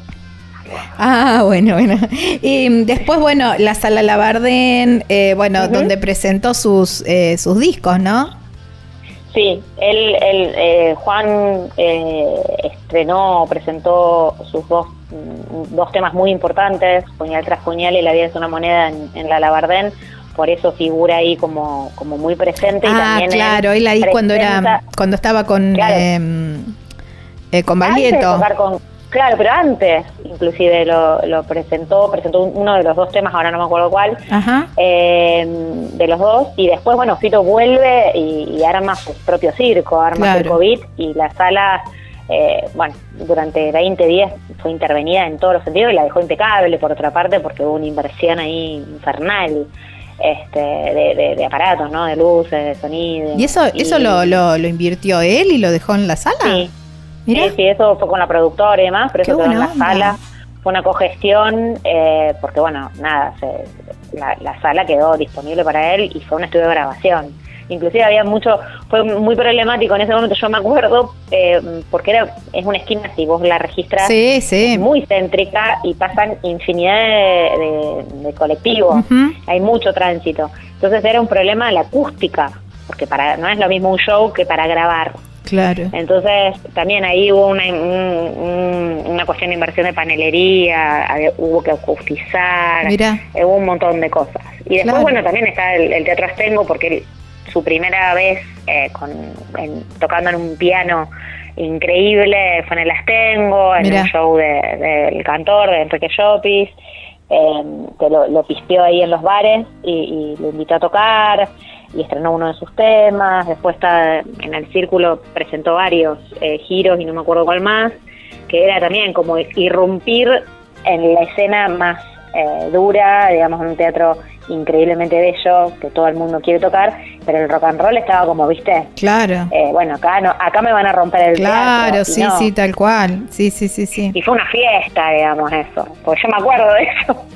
Ah, bueno, bueno. Y después, bueno, la sala Labardén, eh, bueno, donde presentó sus, eh, sus discos, ¿no? Sí, él, él eh, Juan eh, estrenó, presentó sus dos, mm, dos temas muy importantes, Puñal tras Puñal y La vida es una moneda en, en la Labardén por eso figura ahí como, como muy presente. Ah, claro, él ahí cuando era cuando estaba con em, eh, con Baglietto. claro, pero antes inclusive lo, lo, presentó, presentó uno de los dos temas, ahora no me acuerdo cuál, em, de los dos, y después, bueno, Fito vuelve y, arma su propio circo, arma el COVID y la sala... Eh, bueno, durante 20 días fue intervenida en todos los sentidos y la dejó impecable por otra parte porque hubo una inversión ahí infernal este, de, aparatos, ¿no? De luces, de sonido. ¿Y eso, eso lo, lo, invirtió él y lo dejó en la sala? Sí. Sí, eso fue con la productora y demás, pero eso quedó en la sala. Fue una cogestión, eh, porque bueno, nada, la, la sala quedó disponible para él y fue un estudio de grabación inclusive había mucho, fue muy problemático en ese momento, yo me acuerdo, eh, porque era es una esquina, si vos la registras, muy céntrica y pasan infinidad de, colectivos, hay mucho tránsito. Entonces era un problema la acústica, porque para no es lo mismo un show que para grabar. Claro. Entonces, también ahí hubo una, una cuestión de inversión de panelería, hubo que acustizar, hubo un montón de cosas. Y después, bueno, también está el, el Teatro Astengo, porque su primera vez eh, con, tocando en un piano increíble fue en el Astengo, en el show del cantor, de Enrique Llopis, em, que lo, lo pisteó ahí en los bares y, lo invitó a tocar y estrenó uno de sus temas, después está en el círculo presentó varios eh, giros y no me acuerdo cuál más, que era también como irrumpir en la escena más eh, dura, digamos, en un teatro increíblemente bello que todo el mundo quiere tocar, pero el rock and roll estaba como, ¿viste? Claro. Eh, bueno, acá no, acá me van a romper el Claro, sí, sí, tal cual. Sí, sí, sí, sí. Y fue una fiesta, digamos, eso, porque yo me acuerdo de eso.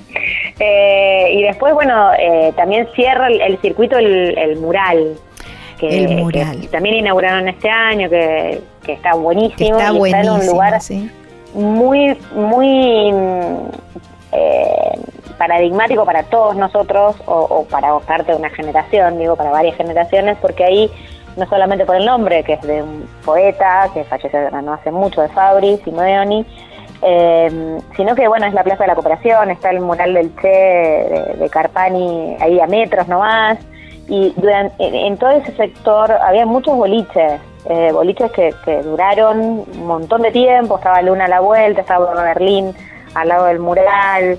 Eh, y después, bueno, eh, también cierra el, circuito el, mural. Que, el mural. también inauguraron este año, que, está buenísimo. Está buenísimo, está en un lugar muy, muy eh, paradigmático para todos nosotros o, para parte de una generación, digo, para varias generaciones, porque ahí no solamente por el nombre, que es de un poeta que falleció no hace mucho, de Fabri, Simeoni, eh, sino que bueno, es la Plaza de la Cooperación, está el mural del Che de, Carpani ahí a metros nomás, y en, todo ese sector había muchos boliches, eh, boliches que, duraron un montón de tiempo, estaba Luna a la vuelta, estaba Berlín al lado del mural,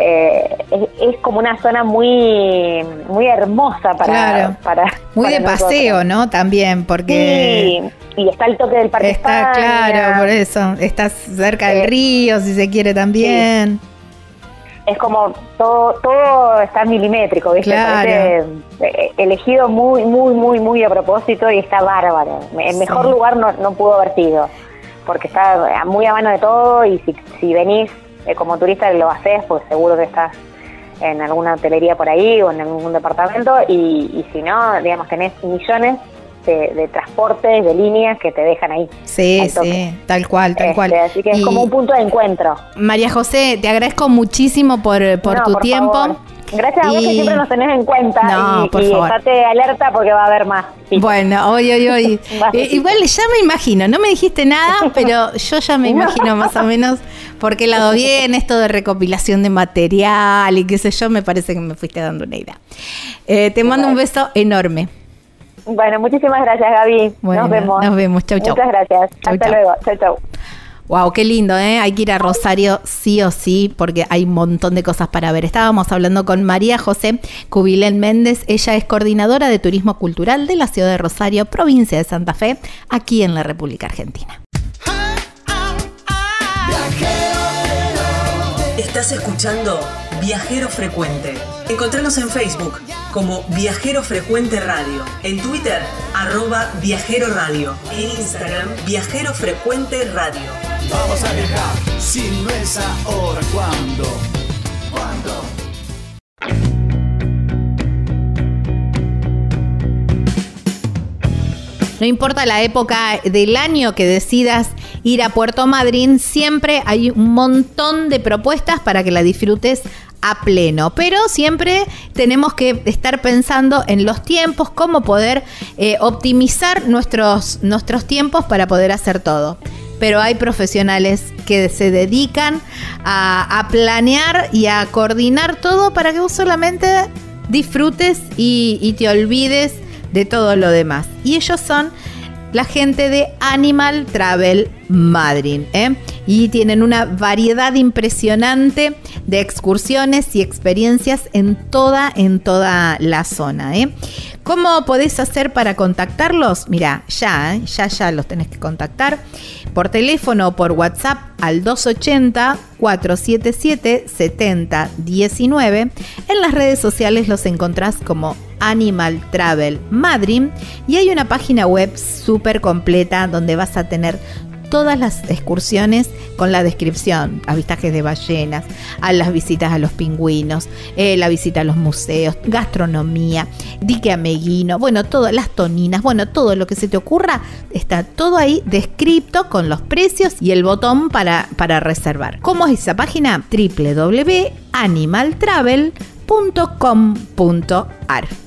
eh, es, como una zona muy muy hermosa para, para muy de paseo no también porque sí, y está el toque del parque está claro por eso estás cerca del río si se quiere también. Es como todo todo está milimétrico ¿viste? Eh, elegido muy muy muy muy a propósito y está bárbaro. El mejor lugar no, no pudo haber sido porque está muy a mano de todo y si, si venís eh, como turista lo haces, pues seguro que estás en alguna hotelería por ahí o en algún departamento y, si no, digamos, tenés millones de, transportes, de líneas que te dejan ahí. Sí, sí, tal cual, tal cual. Este, así que es como un punto de encuentro. María José, te agradezco muchísimo por, por tu tiempo. Gracias a vos que siempre nos tenés en cuenta no, y, por estate alerta porque va a haber más. Bueno, hoy, hoy, hoy. Eh, igual ya me imagino, no me dijiste nada, pero yo ya me imagino más o menos por qué lado viene esto de recopilación de material y qué sé yo, me parece que me fuiste dando una idea. Eh, te mando un beso enorme. Bueno, muchísimas gracias, Gaby. nos vemos. Nos vemos. Chau, chau. Muchas gracias. Hasta luego. Chau, chau. Wow, qué lindo, ¿eh? Hay que ir a Rosario sí o sí porque hay un montón de cosas para ver. Estábamos hablando con María José Cubilén Méndez. Ella es coordinadora de Turismo Cultural de la ciudad de Rosario, provincia de Santa Fe, aquí en la República Argentina. Estás escuchando Viajero Frecuente. Encontranos en Facebook como Viajero Frecuente Radio, en Twitter arroba Viajero Radio, en Instagram Viajero Frecuente Radio. Vamos a viajar, si no es ahora, ¿cuándo? ¿Cuándo? No importa la época del año que decidas ir a Puerto Madryn, siempre hay un montón de propuestas para que la disfrutes a pleno. Pero siempre tenemos que estar pensando en los tiempos, cómo poder eh, optimizar nuestros, nuestros tiempos para poder hacer todo. Pero hay profesionales que se dedican a, planear y a coordinar todo para que vos solamente disfrutes y, y te olvides de todo lo demás. Y ellos son la gente de Animal Travel Madrid. ¿eh? Y tienen una variedad impresionante de excursiones y experiencias en toda, en toda la zona. ¿eh? ¿Cómo podés hacer para contactarlos? Mira, ya, ¿eh? ya, ya los tenés que contactar por teléfono o por WhatsApp al 280-477-7019. En las redes sociales los encontrás como Animal Travel Madrid y hay una página web súper completa donde vas a tener todas las excursiones con la descripción, avistajes de ballenas, a las visitas a los pingüinos, eh, la visita a los museos, gastronomía, dique ameguino, bueno, todas las toninas, bueno, todo lo que se te ocurra, está todo ahí descrito con los precios y el botón para, para reservar. ¿Cómo es esa página?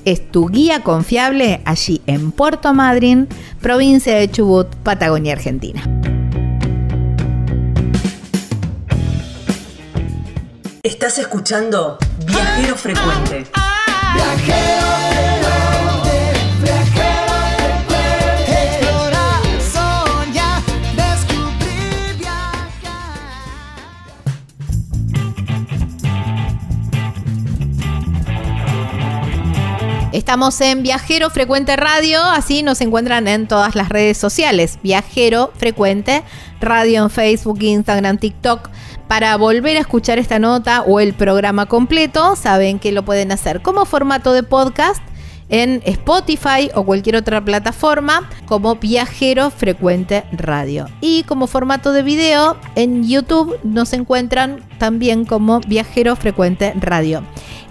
Es tu guía confiable allí en Puerto Madryn, provincia de Chubut, Patagonia, Argentina. Estás escuchando Viajero Frecuente. Viajero Estamos en Viajero Frecuente Radio, así nos encuentran en todas las redes sociales. Viajero Frecuente Radio en Facebook, Instagram, TikTok para volver a escuchar esta nota o el programa completo, saben que lo pueden hacer como formato de podcast en Spotify o cualquier otra plataforma como Viajero Frecuente Radio. Y como formato de video en YouTube nos encuentran también como Viajero Frecuente Radio.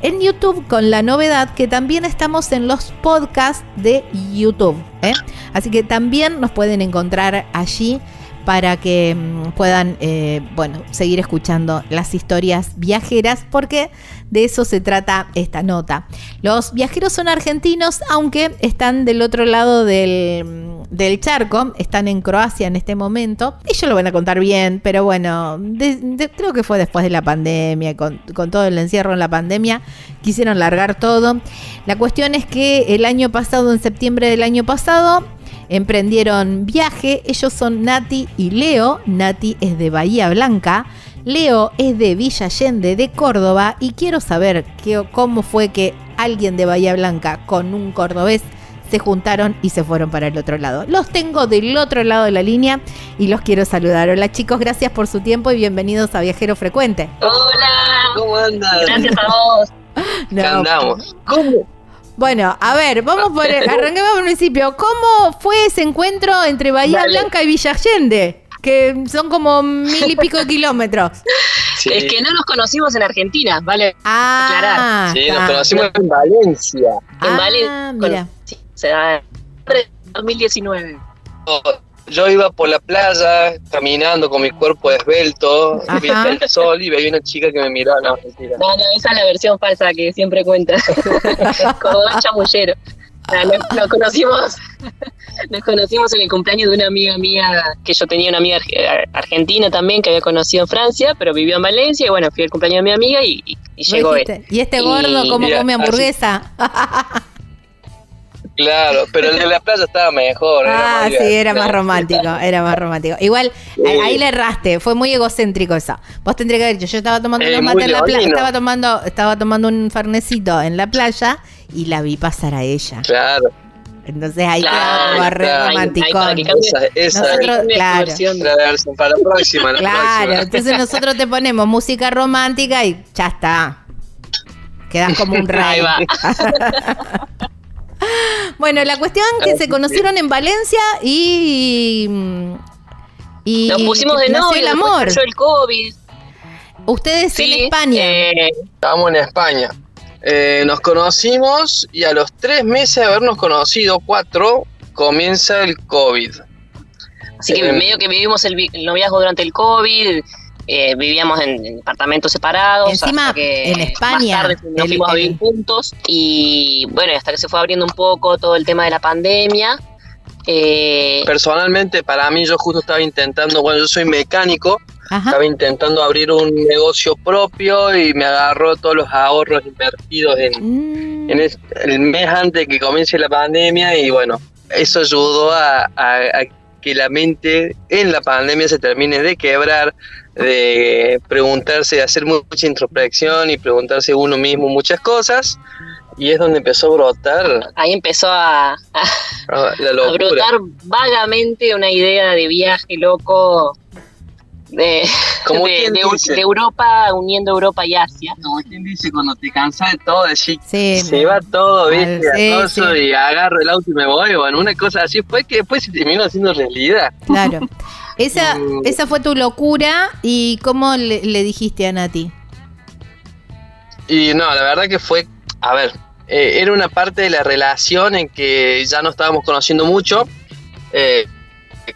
En YouTube con la novedad que también estamos en los podcasts de YouTube. ¿eh? Así que también nos pueden encontrar allí para que mm, puedan, eh, bueno, seguir escuchando las historias viajeras, porque de eso se trata esta nota. Los viajeros son argentinos, aunque están del otro lado del, mm, del charco, están en Croacia en este momento. Ellos lo van a contar bien, pero bueno, de- creo que fue después de la pandemia, con todo el encierro en la pandemia, quisieron largar todo. La cuestión es que el año pasado, en septiembre del año pasado, emprendieron viaje. Ellos son Nati y Leo. Nati es de Bahía Blanca. Leo es de Villa Allende, de Córdoba. Y quiero saber qué- cómo fue que alguien de Bahía Blanca con un cordobés se juntaron y se fueron para el otro lado. Los tengo del otro lado de la línea y los quiero saludar. Hola chicos, gracias por su tiempo y bienvenidos a Viajero Frecuente. Hola, ¿Cómo andan? gracias a vos. No, ¿Qué andamos? ¿Cómo? Bueno, a ver, vamos por el, arranquemos por el principio. ¿Cómo fue ese encuentro entre Bahía Dale. Blanca y Villa Allende? Que son como mil y pico de kilómetros. Sí, Es que no nos conocimos en Argentina, ¿vale? Ah, sí, nos conocimos en Valencia. En Ah, Valencia. mira. Sí, se da en 2019. Yo iba por la playa caminando con mi cuerpo esbelto, vi el sol y veía una chica que me miraba. No, mentira. No, no, esa es la versión falsa que siempre cuenta. Como un chamullero. Ah, Nos, nos conocimos nos conocimos en el cumpleaños de una amiga mía, que yo tenía una amiga arge- argentina también que había conocido en Francia, pero vivió en Valencia y bueno, fui al cumpleaños de mi amiga y, y- y ¿No llegó él. ¿Y este Y- gordo cómo Mira, come así- hamburguesa? Claro, pero el de la playa estaba mejor. Ah, sí, era más romántico, era más romántico. Igual, ahí, ahí le erraste, fue muy egocéntrico eso. Vos tendrías que haber dicho, yo estaba tomando Eh, mates en la playa, estaba tomando, estaba tomando un farnecito en la playa y la vi pasar a ella. Claro, Entonces ahí Claro, re claro. Romántico. esa, esa Nosotros- claro. versión. la versión para la próxima. la Claro, próxima. entonces nosotros te ponemos música romántica y ya está. Quedas como un rey. Bueno, la cuestión que se conocieron en Valencia y. y Nos pusimos de novio, el amor. el COVID. Ustedes Sí, en España. eh, Estábamos en España. Eh, nos conocimos y a los tres meses de habernos conocido, cuatro, comienza el COVID. Así que Eh, medio que vivimos el, el noviazgo durante el COVID, eh, vivíamos en, en departamentos separados. Encima, hasta que en España, Más tarde nos el- fuimos a vivir el- juntos y bueno, hasta que se fue abriendo un poco todo el tema de la pandemia. eh, Personalmente, para mí, yo justo estaba intentando, bueno, yo soy mecánico, Ajá. estaba intentando abrir un negocio propio y me agarró todos los ahorros invertidos en, Mm, en el mes antes que comience la pandemia y bueno, eso ayudó a, a- a que la mente en la pandemia se termine de quebrar, de preguntarse, de hacer mucha introspección y preguntarse uno mismo muchas cosas y es donde empezó a brotar. Ahí empezó a, a- ah, a brotar vagamente una idea de viaje loco de, Como de, quien de- dice. de Europa, uniendo Europa y Asia. Como quien dice, cuando te cansas de todo, decís, Sí, se va todo, ¿viste? Sí, y agarro el auto y me voy, bueno, una cosa así fue que después se terminó haciendo realidad. claro. Esa, esa fue tu locura y cómo le, le dijiste a Nati. Y no, la verdad que fue, a ver, eh, era una parte de la relación en que ya no estábamos conociendo mucho. eh,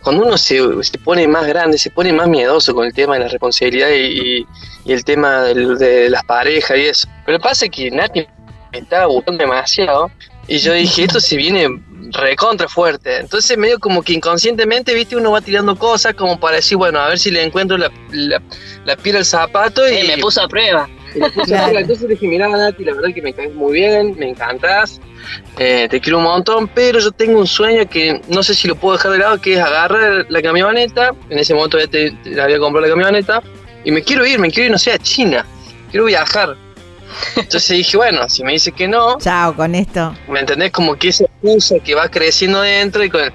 cuando uno se, se pone más grande, se pone más miedoso con el tema de la responsabilidad y, y- el tema del- de las parejas y eso. Pero pasa que Nati me estaba gustando demasiado y yo dije, esto se viene recontra fuerte. Entonces medio como que inconscientemente, viste, uno va tirando cosas como para decir, bueno, a ver si le encuentro la, la, la piel al zapato y... Eh, me puso a prueba. Y le puse Claro. a Entonces dije, mira Nati, la verdad que me caes muy bien, me encantás, eh, te quiero un montón, pero yo tengo un sueño que no sé si lo puedo dejar de lado, que es agarrar la camioneta, en ese momento ya te, te había comprado la camioneta, y me quiero ir, me quiero ir, no sé, a China, quiero viajar. Entonces dije, bueno, si me dice que no, Chao con esto. ¿me entendés? Como que esa excusa que va creciendo dentro, y con-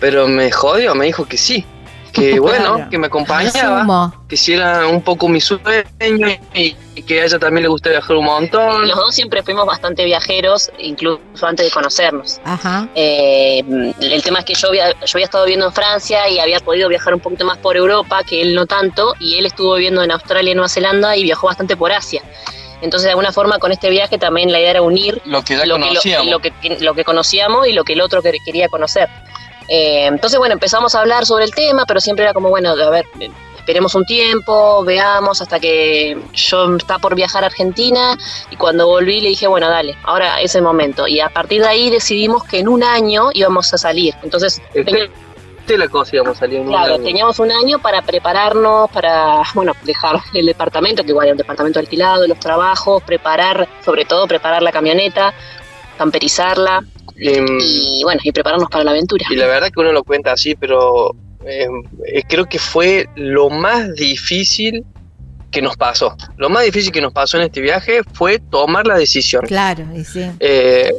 pero me jodió, me dijo que sí, que bueno, Claro. que me acompañaba que hiciera un poco mi sueño y, y que a ella también le gusta viajar un montón. Los dos siempre fuimos bastante viajeros, incluso antes de conocernos. Ajá. Eh, el tema es que yo había, yo había estado viviendo en Francia y había podido viajar un poquito más por Europa, que él no tanto, y él estuvo viviendo en Australia y Nueva Zelanda y viajó bastante por Asia. Entonces, de alguna forma, con este viaje también la idea era unir Lo que lo que, lo, que, lo que conocíamos y lo que el otro que- quería conocer. Eh, entonces, bueno, empezamos a hablar sobre el tema, pero siempre era como, bueno, a ver, esperemos un tiempo, veamos hasta que yo estaba por viajar a Argentina y cuando volví le dije, bueno, dale, ahora es el momento. Y a partir de ahí decidimos que en un año íbamos a salir. Entonces, Este la cosa íbamos a salir en un Claro, año. teníamos un año para prepararnos, para, bueno, dejar el departamento, que igual era un departamento alquilado, los trabajos, preparar, sobre todo preparar la camioneta, camperizarla Y, y, bueno, y prepararnos para la aventura. y la verdad que uno lo cuenta así, pero eh, eh, creo que fue lo más difícil que nos pasó. Lo más difícil que nos pasó en este viaje fue tomar la decisión. Claro, y sí. Eh,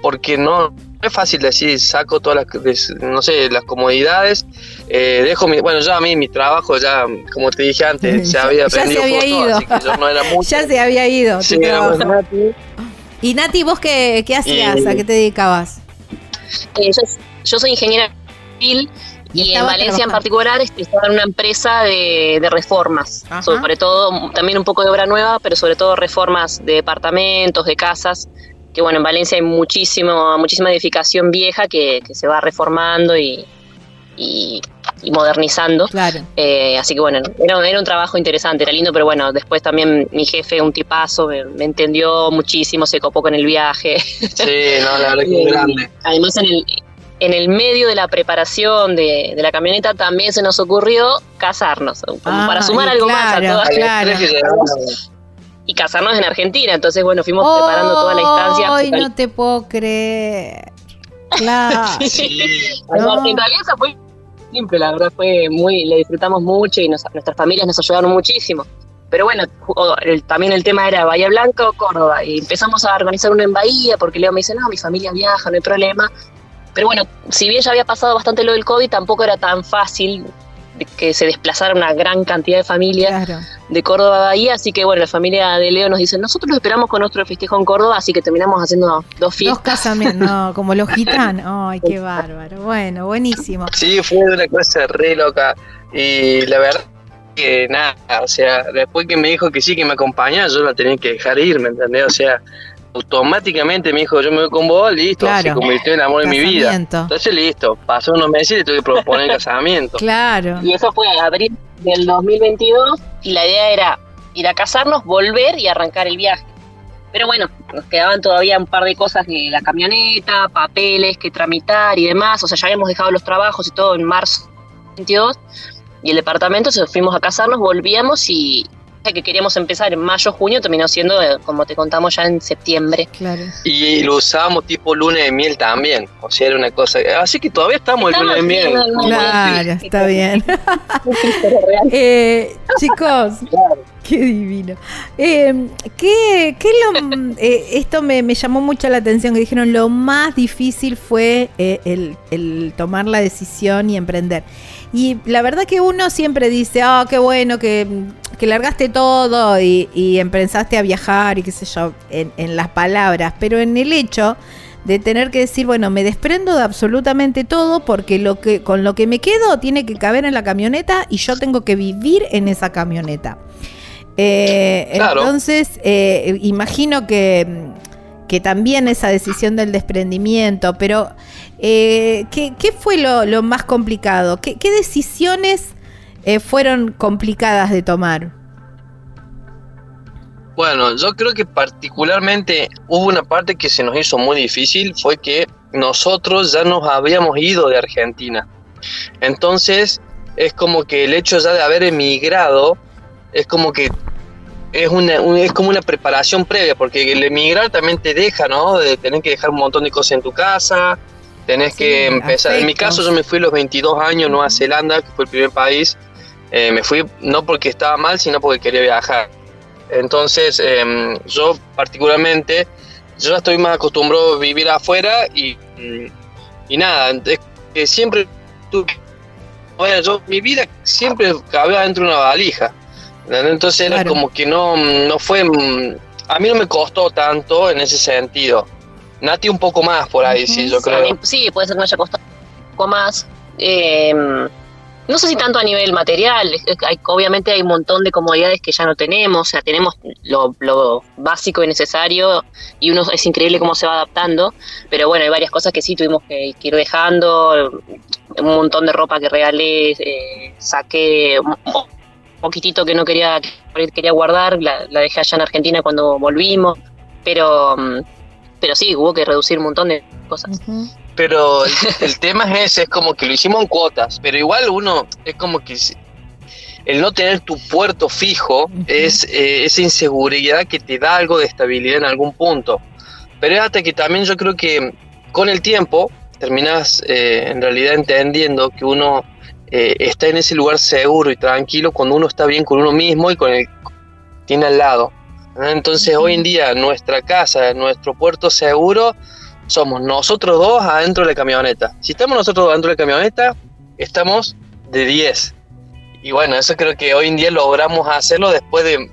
porque no, no es fácil decir, saco todas las, no sé, las comodidades, eh, dejo mi, bueno, ya a mí mi trabajo ya, como te dije antes, ya había Ya se aprendido había ido. así que yo no era mucho. Ya se había ido. Sí. Y Nati, ¿vos qué, qué hacías? ¿A qué te dedicabas? Eh, yo, yo soy ingeniera civil Y en Valencia en particular estaba en una empresa de, de reformas, Ajá. sobre todo también un poco de obra nueva, pero sobre todo reformas de departamentos, de casas, que bueno, en Valencia hay muchísimo, muchísima edificación vieja que, que se va reformando y, y- y modernizando. Claro. Eh, así que bueno, era, era un trabajo interesante, era lindo, pero bueno, después también mi jefe, un tipazo, me, me entendió muchísimo, se copó con el viaje. Sí, no, la verdad que es Eh, grande. Además, en el, en el medio de la preparación de, de la camioneta también se nos ocurrió casarnos, como Ah, para sumar algo más a todas claro. Y casarnos en Argentina. Entonces, bueno, fuimos preparando toda la instancia. Ay, no te puedo creer. Claro. Sí. No. En realidad eso fue simple, la verdad fue muy, le disfrutamos mucho y nos- nuestras familias nos ayudaron muchísimo. Pero bueno, el- también el tema era Bahía Blanca o Córdoba y empezamos a organizar uno en Bahía porque Leo me dice, no, mi familia viaja, no hay problema. Pero bueno, si bien ya había pasado bastante lo del COVID, tampoco era tan fácil que se desplazara una gran cantidad de familias Claro. de Córdoba a Bahía, así que bueno, la familia de Leo nos dice, nosotros lo esperamos con nuestro festejo en Córdoba, así que terminamos haciendo dos Dos fiestas. casamientos, no, como los gitanos. Ay, qué bárbaro. Bueno, buenísimo. Sí, fue una cosa re loca. Y la verdad que nada, o sea, después que me dijo que sí, que me acompañaba, yo la tenía que dejar ir, ¿me entendés? O sea, automáticamente me dijo, yo me voy con vos, listo, Claro. se convirtió en el amor de mi vida. Entonces, listo, pasó unos meses y le tuve que proponer el casamiento. Claro. Y eso fue en abril del 2022 y la idea era ir a casarnos, volver y arrancar el viaje. Pero bueno, nos quedaban todavía un par de cosas de la camioneta, papeles que tramitar y demás. O sea, ya habíamos dejado los trabajos y todo en marzo 22 y el departamento, se fuimos a casarnos, volvíamos y que queríamos empezar en mayo, junio, terminó siendo, eh, como te contamos, ya en septiembre. Claro. Y lo usábamos tipo luna de miel también. O sea, era una cosa. Así que todavía estamos en luna de miel. sí, no, no, Claro, está bien. Eh, chicos, qué divino. Eh, ¿qué, qué lo, eh, esto me, me llamó mucho la atención, que dijeron lo más difícil fue eh, el, el tomar la decisión y emprender. Y la verdad que uno siempre dice, ah, qué bueno que, que largaste todo y, y empezaste a viajar y qué sé yo, en, en las palabras, pero en el hecho de tener que decir, bueno, me desprendo de absolutamente todo porque lo que con lo que me quedo tiene que caber en la camioneta y yo tengo que vivir en esa camioneta. Eh, Claro. Entonces, eh, imagino que, que también esa decisión del desprendimiento, pero eh, ¿qué, fue lo, más complicado? ¿Qué, qué decisiones eh, fueron complicadas de tomar? Bueno, yo creo que particularmente hubo una parte que se nos hizo muy difícil, fue que nosotros ya nos habíamos ido de Argentina. Entonces, es como que el hecho ya de haber emigrado, es como que es, una, un- es como una preparación previa, porque el emigrar también te deja, ¿no? De tener que dejar un montón de cosas en tu casa, tenés que empezar. En mi caso, yo me fui a los 22 años a Nueva Zelanda, que fue el primer país. Eh, me fui no porque estaba mal, sino porque quería viajar. Entonces, em, yo particularmente, yo ya estoy más acostumbrado a vivir afuera y, y nada, es que siempre, tu- bueno, yo, mi vida siempre cabía dentro de una valija. Entonces era Claro. como que no, no fue, mm, a mí no me costó tanto en ese sentido. Nati un poco más por ahí, sí, yo Sí, creo. sí, puede ser que me haya costado un poco más. Eh, no, sé si tanto a nivel material, hay- obviamente hay un montón de comodidades que ya no tenemos, o sea, tenemos lo, lo básico y necesario y uno es increíble cómo se va adaptando, pero bueno, hay varias cosas que sí tuvimos que, que ir dejando, un montón de ropa que regalé, eh, saqué poquitito que no quería, que quería guardar, la, la dejé allá en Argentina cuando volvimos, pero, mm, pero sí, hubo que reducir un montón de cosas. Pero el, el tema es ese, es como que lo hicimos en cuotas, pero igual uno es como que el no tener tu puerto fijo es eh, esa inseguridad que te da algo de estabilidad en algún punto. Pero es hasta que también yo creo que con el tiempo terminas eh, en realidad entendiendo que uno eh, está en ese lugar seguro y tranquilo cuando uno está bien con uno mismo y con el tiene al lado. ¿no? Entonces hoy en día nuestra casa, nuestro puerto seguro, somos nosotros dos adentro de la camioneta. Si estamos nosotros dos adentro de la camioneta, estamos de 10. Y bueno, eso creo que hoy en día logramos hacerlo después de,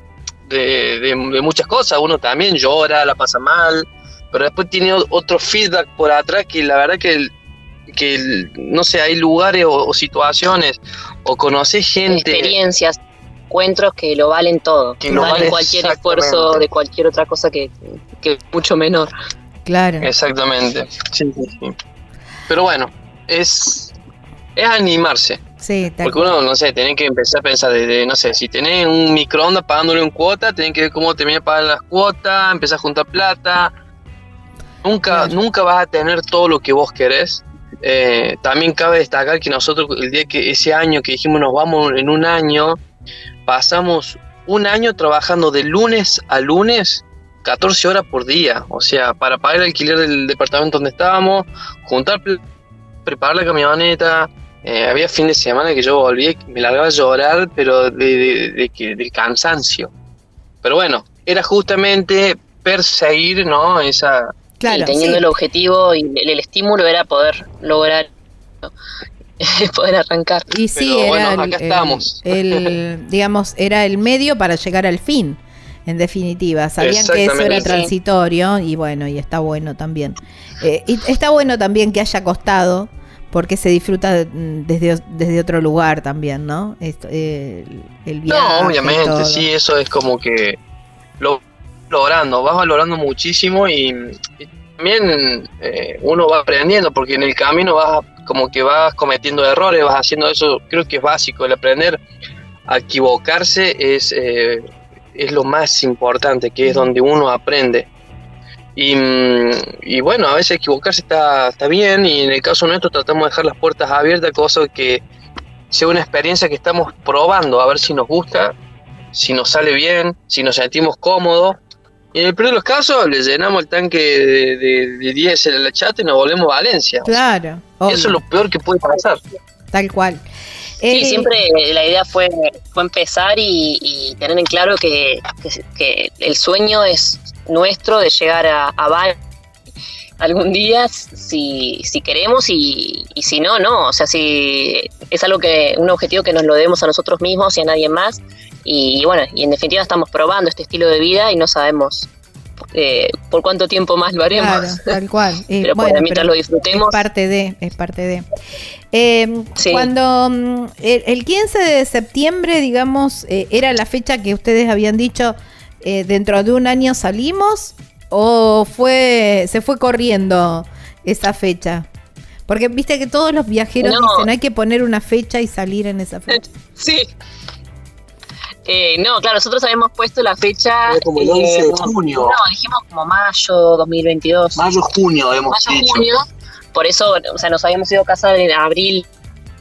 de- de- de muchas cosas. Uno también llora, la pasa mal, pero después tiene otro feedback por atrás que la verdad que, el- que no sé, hay lugares o, o situaciones o conoces gente. experiencias, encuentros que lo valen todo, Que lo valen valen cualquier esfuerzo de cualquier otra cosa que, que mucho menor. Claro. Exactamente. Sí, sí, sí. Pero bueno, es, es animarse. Sí, Porque uno, no sé, tiene que empezar a pensar desde, no sé, si tenés un microondas pagándole un cuota, tenés que ver cómo terminar pagar las cuotas, empezar a juntar plata. Nunca, Claro. nunca vas a tener todo lo que vos querés. Eh, también cabe destacar que nosotros, el día que ese año que dijimos nos vamos en un año, pasamos un año trabajando de lunes a lunes 14 horas por día. O sea, para pagar el alquiler del departamento donde estábamos, juntar, preparar la camioneta. Eh, había fin de semana que yo volví, me largaba a llorar, pero de, de- de que, del cansancio. Pero bueno, era justamente perseguir, ¿no? Esa, Claro, y teniendo sí. el objetivo y el, el estímulo era poder lograr, poder arrancar. Y sí, Pero era bueno, el- acá el- estamos. el, digamos, era el medio para llegar al fin, en definitiva. Sabían que eso era transitorio y bueno, y está bueno también. Eh, y está bueno también que haya costado, porque se disfruta mm, desde, desde otro lugar también, ¿no? Esto, eh, el, el viaje. No, obviamente, todo. sí, eso es como que lo logrando, vas valorando muchísimo y, y también eh, uno va aprendiendo, porque en el camino vas como que vas cometiendo errores, vas haciendo eso, creo que es básico, el aprender a equivocarse es, eh, es lo más importante, que es donde uno aprende. Y, mm, y bueno, a veces equivocarse está, está bien y en el caso nuestro tratamos de dejar las puertas abiertas, cosa que sea una experiencia que estamos probando a ver si nos gusta, si nos sale bien, si nos sentimos cómodos. Y en el peor de los casos le llenamos el tanque de, de, de diésel a la chata y nos volvemos a Valencia. Claro, Eso obvio, es lo peor que puede pasar. tal cual. Sí, Eh, siempre la idea fue, fue empezar y, y tener en claro que, que- que el sueño es nuestro de llegar a, a Bali algún día si, si queremos y, y si no, no. O sea, si es algo que, un objetivo que nos lo debemos a nosotros mismos y a nadie más. Y, bueno, y en definitiva estamos probando este estilo de vida y no sabemos eh, por cuánto tiempo más lo haremos. Claro, tal cual. Eh, Pero bueno, bueno, mientras pero lo disfrutemos. Es parte de, es parte de. Eh, Sí. Cuando mm, el, el 15 de septiembre, digamos, eh, era la fecha que ustedes habían dicho, eh, dentro de un año salimos, o fue se fue corriendo esa fecha. Porque viste que todos los viajeros No. dicen hay que poner una fecha y salir en esa fecha. Sí. Eh, no, claro, nosotros habíamos puesto la fecha. Era como el eh, 11 de junio. No, dijimos como mayo 2022. Mayo, junio hemos Mayo, junio. Por eso, o sea, nos habíamos ido a casar en abril,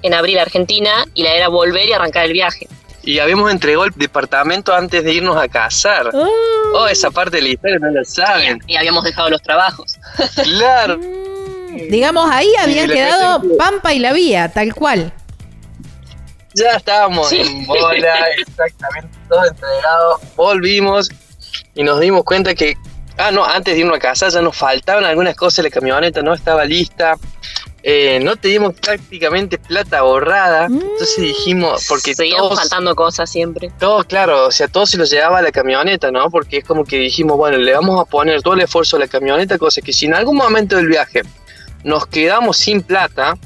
en abril a Argentina, y la era volver y arrancar el viaje. Y habíamos entregado el departamento antes de irnos a casar. Oh, esa parte de la historia no la saben. Y habíamos dejado los trabajos. Claro. Mm, digamos, ahí habían quedado que- Pampa y la Vía, tal cual. Ya estábamos Sí. en bola, exactamente, todo entregado. Volvimos y nos dimos cuenta que, ah, no, antes de irnos a casa ya nos faltaban algunas cosas, la camioneta no estaba lista. Eh, no teníamos prácticamente plata ahorrada, entonces dijimos, porque Seguían todos, faltando cosas siempre. todo, claro, o sea, todo se lo llevaba a la camioneta, ¿no? Porque es como que dijimos, bueno, le vamos a poner todo el esfuerzo a la camioneta, cosa que si en algún momento del viaje nos quedamos sin plata,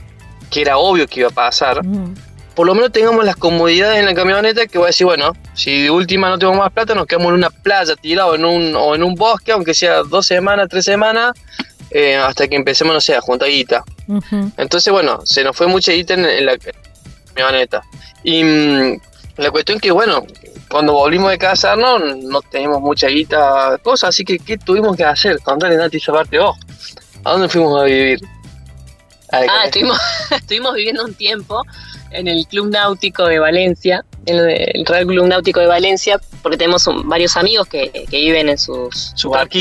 que era obvio que iba a pasar, Mm. por lo menos tengamos las comodidades en la camioneta que voy a decir, bueno, si de última no tenemos más plata, nos quedamos en una playa tirado en un, o en un bosque, aunque sea dos semanas, tres semanas, eh, hasta que empecemos, no sé, a juntar guita. Entonces, bueno, se nos fue mucha guita en, la camioneta. Y mm, la cuestión que, bueno, cuando volvimos de casarnos, no teníamos mucha guita, cosas, así que, ¿qué tuvimos que hacer? Contale, Nati, esa parte vos. ¿A dónde fuimos a vivir? ah, estuvimos, estuvimos viviendo un tiempo en el Club Náutico de Valencia, en el Real Club Náutico de Valencia, porque tenemos varios amigos que, viven en sus,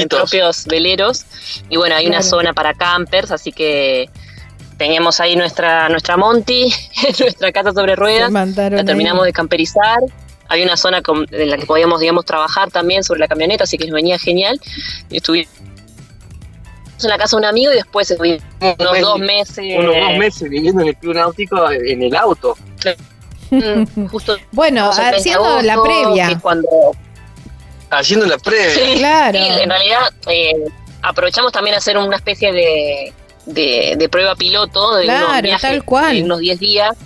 propios veleros. Y bueno, hay una zona para campers, así que teníamos ahí nuestra, nuestra Monty, nuestra casa sobre ruedas. La terminamos de camperizar. Hay una zona en la que podíamos, digamos, trabajar también sobre la camioneta, así que nos venía genial. Y estuvimos en la casa de un amigo y después estuvimos unos dos meses. Unos dos meses viviendo en el club náutico en el auto. Justo bueno, haciendo la previa. Cuando... Haciendo la previa. Sí, claro. en realidad eh, aprovechamos también a hacer una especie de, de, prueba piloto de unos viajes, tal cual. De unos 10 días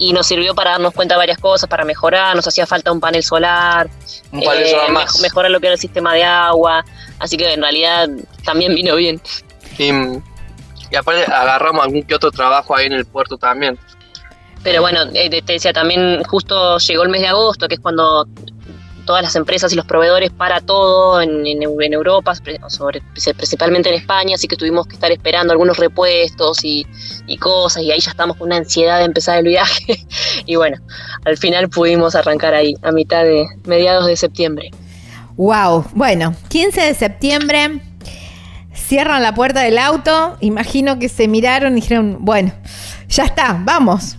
y nos sirvió para darnos cuenta de varias cosas, para mejorar, nos hacía falta un panel solar, un panel solar eh, más. mejorar lo que era el sistema de agua, así que en realidad también vino bien. Y, aparte agarramos algún que otro trabajo ahí en el puerto también. Pero bueno, eh, te decía, también justo llegó el mes de agosto, que es cuando todas las empresas y los proveedores para todo en, en, Europa, sobre, principalmente en España, así que tuvimos que estar esperando algunos repuestos y, cosas, y ahí ya estamos con una ansiedad de empezar el viaje. y bueno, al final pudimos arrancar ahí, a mitad de mediados de septiembre. Wow, bueno, 15 de septiembre, cierran la puerta del auto, imagino que se miraron y dijeron, bueno, ya está, vamos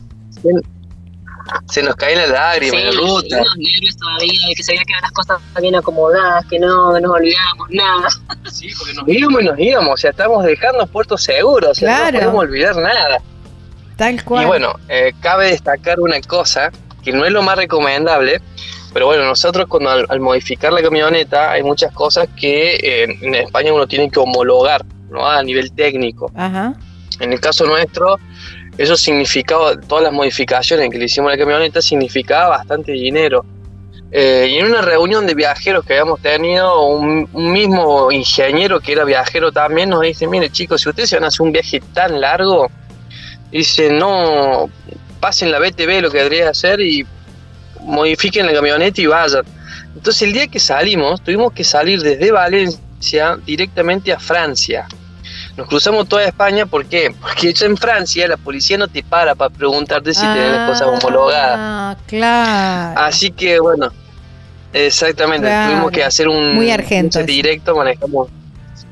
se nos cae la lágrima en la ruta. Nervios todavía, de que se veía que las cosas bien acomodadas, que no, nos olvidábamos nada. Sí, porque nos íbamos y nos íbamos, o sea, estábamos dejando puertos seguros, o sea, no podemos olvidar nada. Tal cual. Y bueno, eh, cabe destacar una cosa, que no es lo más recomendable, pero bueno, nosotros cuando al, modificar la camioneta hay muchas cosas que eh, en España uno tiene que homologar, ¿no? A nivel técnico. Ajá. En el caso nuestro, eso significaba, todas las modificaciones que le hicimos a la camioneta significaba bastante dinero. Eh, y en una reunión de viajeros que habíamos tenido, un, mismo ingeniero que era viajero también nos dice, mire chicos, si ustedes se van a hacer un viaje tan largo, dice, no, pasen la BTV lo que debería hacer y modifiquen la camioneta y vayan. Entonces el día que salimos, tuvimos que salir desde Valencia directamente a Francia. Nos cruzamos toda España, ¿por qué? Porque en Francia la policía no te para para preguntarte si tienes cosas homologadas. Ah, claro. Así que bueno, exactamente, tuvimos que hacer un, muy argento, directo, manejamos.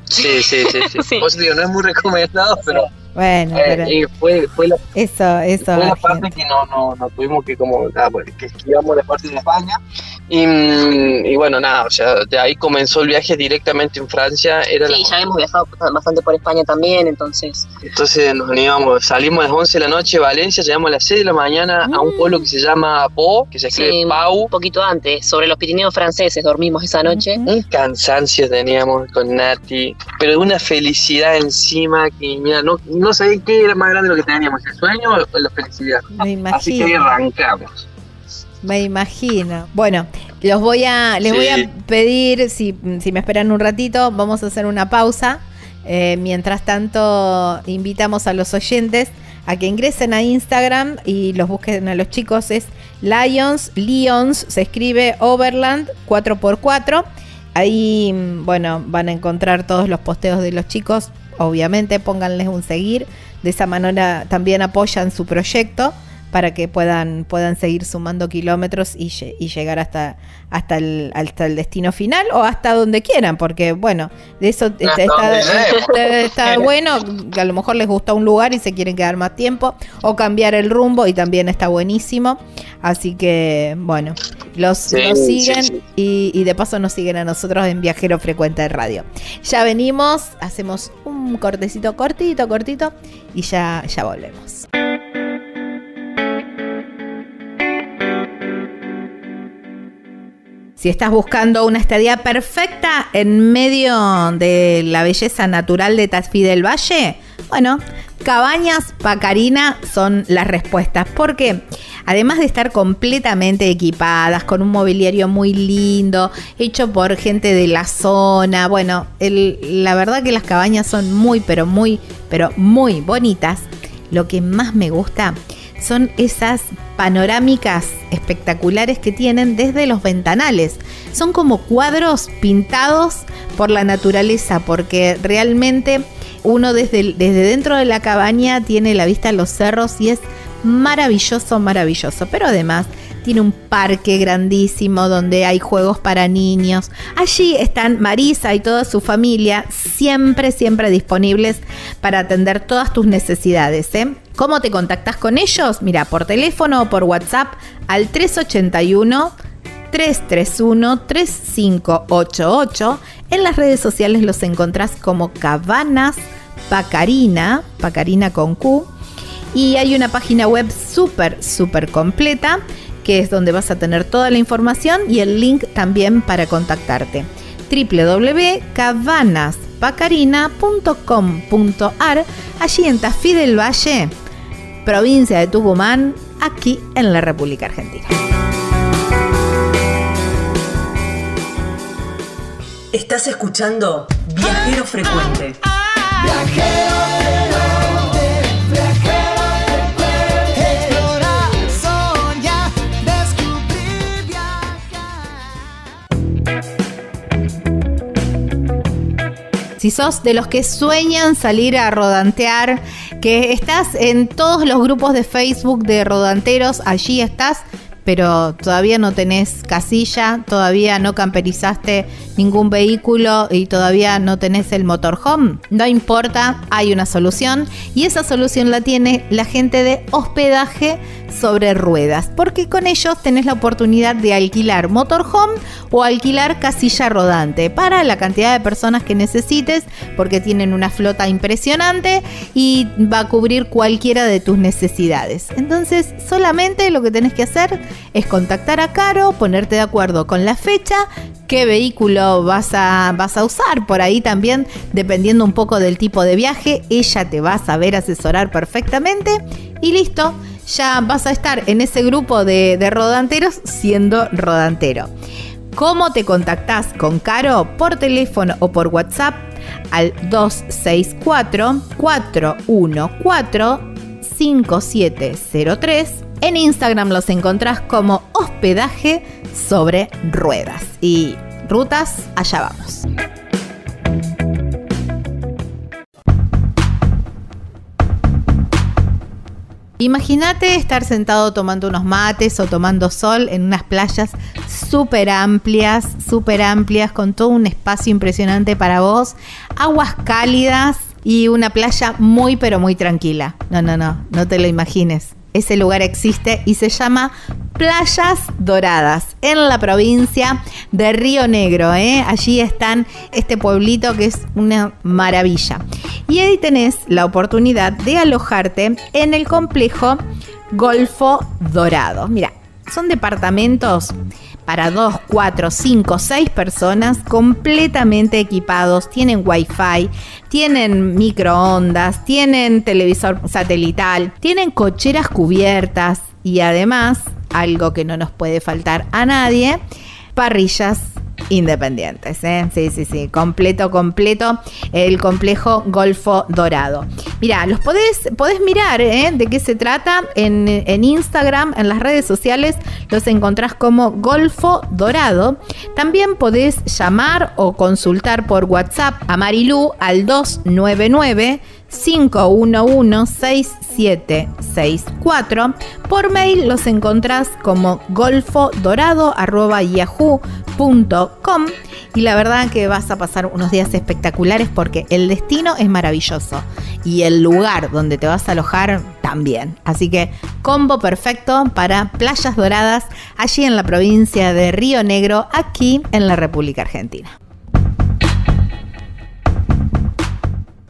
Sí, sí, sí, sí. digo, no es muy recomendado, pero bueno, eh, pero y fue, fue la, eso, eso fue la parte que no, no, no tuvimos que como, ah, que esquivamos la parte de España y, bueno, nada, o sea, de ahí comenzó el viaje directamente en Francia. Era sí, ya hemos viajado bastante por España también, entonces. Entonces nos íbamos, salimos a las 11 de la noche de Valencia, llegamos a las 6 de la mañana a un mm. pueblo que se llama Po, que se escribe Pau. Un poquito antes, sobre los Pirineos franceses, dormimos esa noche. Un cansancio teníamos con Nati, pero una felicidad encima que, mira, no, no sabía qué era más grande lo que teníamos, el sueño o la felicidad. Me imagino. Así que arrancamos. Me imagino. Bueno, los voy a, les voy a pedir, si, si, me esperan un ratito, vamos a hacer una pausa. Eh, mientras tanto, invitamos a los oyentes a que ingresen a Instagram y los busquen a los chicos. Es Lions, Lions, se escribe Overland 4x4. Ahí, bueno, van a encontrar todos los posteos de los chicos. Obviamente, pónganles un seguir. De esa manera también apoyan su proyecto para que puedan, puedan seguir sumando kilómetros y, y llegar hasta, hasta, el, hasta el destino final o hasta donde quieran, porque bueno, de eso está, bueno, que a lo mejor les gusta un lugar y se quieren quedar más tiempo o cambiar el rumbo y también está buenísimo. Así que bueno, los, siguen Y, y de paso nos siguen a nosotros en Viajero Frecuente de Radio. Ya venimos, hacemos un cortecito cortito, cortito y ya, ya volvemos. Si estás buscando una estadía perfecta en medio de la belleza natural de Tafí del Valle, bueno, Cabañas Pacarina son las respuestas, porque además de estar completamente equipadas, con un mobiliario muy lindo, hecho por gente de la zona, bueno, la verdad que las cabañas son muy, pero muy, pero muy bonitas. Lo que más me gusta son esas panorámicas espectaculares que tienen desde los ventanales. Son como cuadros pintados por la naturaleza, porque realmente uno desde, desde dentro de la cabaña tiene la vista a los cerros y es maravilloso, maravilloso. Pero además tiene un parque grandísimo donde hay juegos para niños. Allí están Marisa y toda su familia siempre, siempre disponibles para atender todas tus necesidades. ¿eh? ¿Cómo te contactas con ellos? Mira, por teléfono o por WhatsApp al 381 331 3588. En las redes sociales los encontrás como Cabanas Pacarina, Pacarina con Q. Y hay una página web súper, súper completa que es donde vas a tener toda la información y el link también para contactarte www.cabanaspacarina.com.ar allí en Tafí del Valle, provincia de Tucumán, aquí en la República Argentina. Estás escuchando Viajero Frecuente. Viajero Si sos de los que sueñan salir a rodantear, que estás en todos los grupos de Facebook de rodanteros, allí estás pero todavía no tenés casilla, todavía no camperizaste ningún vehículo y todavía no tenés el motorhome, no importa, hay una solución y esa solución la tiene la gente de hospedaje sobre ruedas, porque con ellos tenés la oportunidad de alquilar motorhome o alquilar casilla rodante para la cantidad de personas que necesites, porque tienen una flota impresionante y va a cubrir cualquiera de tus necesidades. Entonces, solamente lo que tenés que hacer es contactar a Caro, ponerte de acuerdo con la fecha, qué vehículo vas a, vas a usar. Por ahí también, dependiendo un poco del tipo de viaje, ella te va a saber asesorar perfectamente y listo. Ya vas a estar en ese grupo de, de rodanteros siendo rodantero. ¿Cómo te contactás con Caro? Por teléfono o por WhatsApp al 264 414 5703 en Instagram los encontrás como hospedaje sobre ruedas. Y rutas, allá vamos. Imagínate estar sentado tomando unos mates o tomando sol en unas playas súper amplias, súper amplias, con todo un espacio impresionante para vos, aguas cálidas y una playa muy pero muy tranquila. No, no, no, no te lo imagines ese lugar existe y se llama Playas Doradas en la provincia de Río Negro. ¿eh? Allí están este pueblito que es una maravilla. Y ahí tenés la oportunidad de alojarte en el complejo Golfo Dorado. Mira, son departamentos para 2, 4, 5, 6 personas completamente equipados, tienen wifi, tienen microondas, tienen televisor satelital, tienen cocheras cubiertas y además, algo que no nos puede faltar a nadie, parrillas independientes. ¿eh? Sí, sí, sí, completo, completo el complejo Golfo Dorado. Mira, los podés, podés mirar ¿eh? de qué se trata en, en, Instagram, en las redes sociales, los encontrás como Golfo Dorado. También podés llamar o consultar por WhatsApp a Marilú al 299 511-6764. Por mail los encontrás como golfodorado.yahoo.com y la verdad que vas a pasar unos días espectaculares porque el destino es maravilloso y el lugar donde te vas a alojar también. Así que combo perfecto para playas doradas allí en la provincia de Río Negro, aquí en la República Argentina.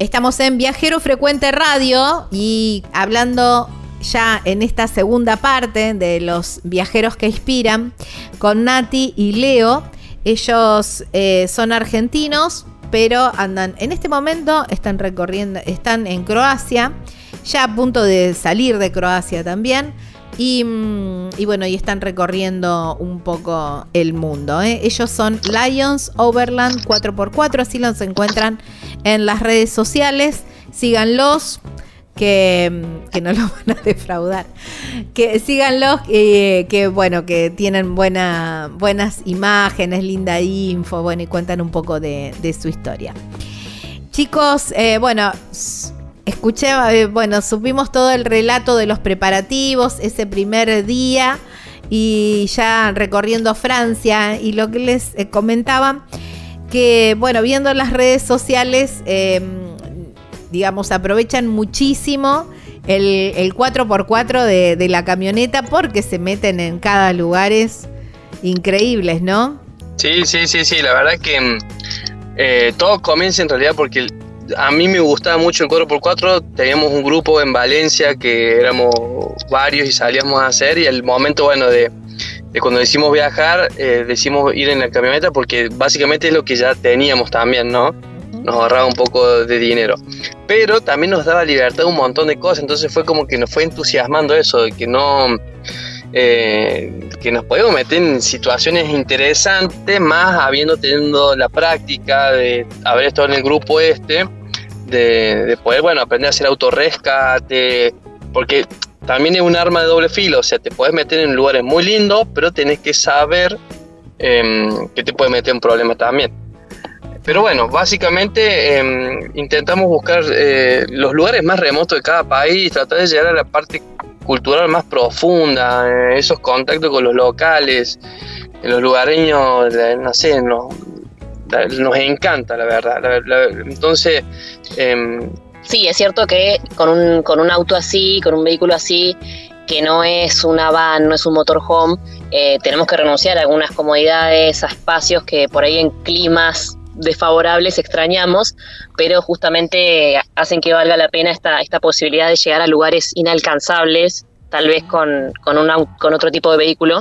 Estamos en Viajero Frecuente Radio y hablando ya en esta segunda parte de los viajeros que inspiran con Nati y Leo. Ellos eh, son argentinos, pero andan en este momento están recorriendo, están en Croacia, ya a punto de salir de Croacia también. Y, mm, y bueno, y están recorriendo un poco el mundo. ¿eh? Ellos son Lions Overland 4x4, así los encuentran en las redes sociales. Síganlos, que, mm, que no los van a defraudar. Que síganlos, eh, que bueno, que tienen buena, buenas imágenes, linda info, bueno, y cuentan un poco de, su historia. Chicos, eh, bueno, escuché, eh, bueno, supimos todo el relato de los preparativos, ese primer día y ya recorriendo Francia y lo que les eh, comentaba, que bueno, viendo las redes sociales, eh, digamos, aprovechan muchísimo el, el 4x4 de, la camioneta porque se meten en cada lugares increíbles, ¿no? Sí, sí, sí, sí, la verdad que mm, eh, todo comienza en realidad porque el- a mí me gustaba mucho el 4x4, teníamos un grupo en Valencia que éramos varios y salíamos a hacer y el momento, bueno, de, de cuando decimos viajar, eh, decimos ir en la camioneta porque básicamente es lo que ya teníamos también, ¿no? Nos ahorraba un poco de dinero. Pero también nos daba libertad un montón de cosas, entonces fue como que nos fue entusiasmando eso, de que no eh, que nos podemos meter en situaciones interesantes, más habiendo tenido la práctica de haber estado en el grupo este, de, de poder, bueno, aprender a hacer autorrescate, porque también es un arma de doble filo, o sea, te puedes meter en lugares muy lindos, pero tenés que saber em, que te puede meter en problemas también. Pero bueno, básicamente em, intentamos buscar eh, los lugares más remotos de cada país, tratar de llegar a la parte cultural más profunda, eh, esos contactos con los locales, eh, los lugareños, la- no sé, nos, la- nos encanta, la verdad. Entonces, em, Sí, es cierto que con un, con un auto así, con un vehículo así, que no es una van, no es un motorhome, eh, tenemos que renunciar a algunas comodidades, a espacios que por ahí en climas desfavorables extrañamos, pero justamente hacen que valga la pena esta, esta posibilidad de llegar a lugares inalcanzables, tal vez con, con, con otro tipo de vehículo,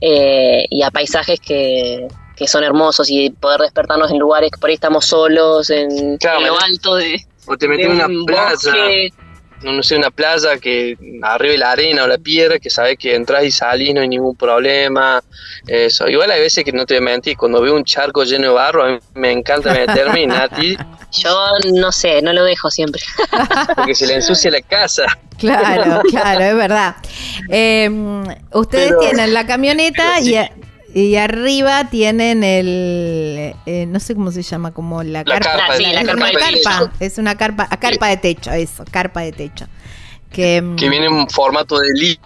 eh, y a paisajes que, que son hermosos y poder despertarnos en lugares que por ahí estamos solos, en, Claro, en lo alto de, o te metes en una un playa, bosque. no, no sé, una playa que arriba de la arena o la piedra, que sabes que entras y salís, no hay ningún problema. Eso. Igual hay veces que no te voy a mentir, cuando veo un charco lleno de barro, a mí me encanta meterme y Nati, Yo no sé, no lo dejo siempre. porque se le ensucia la casa. Claro, claro, es verdad. Eh, ustedes Pero- tienen la camioneta sí. y, y arriba tienen el, eh, no sé cómo se llama, como la, La carpa. carpa, sí, la es carpa de carpa, techo. es una carpa, a carpa de techo, eso, carpa de techo. Que, mm, que viene en formato de li-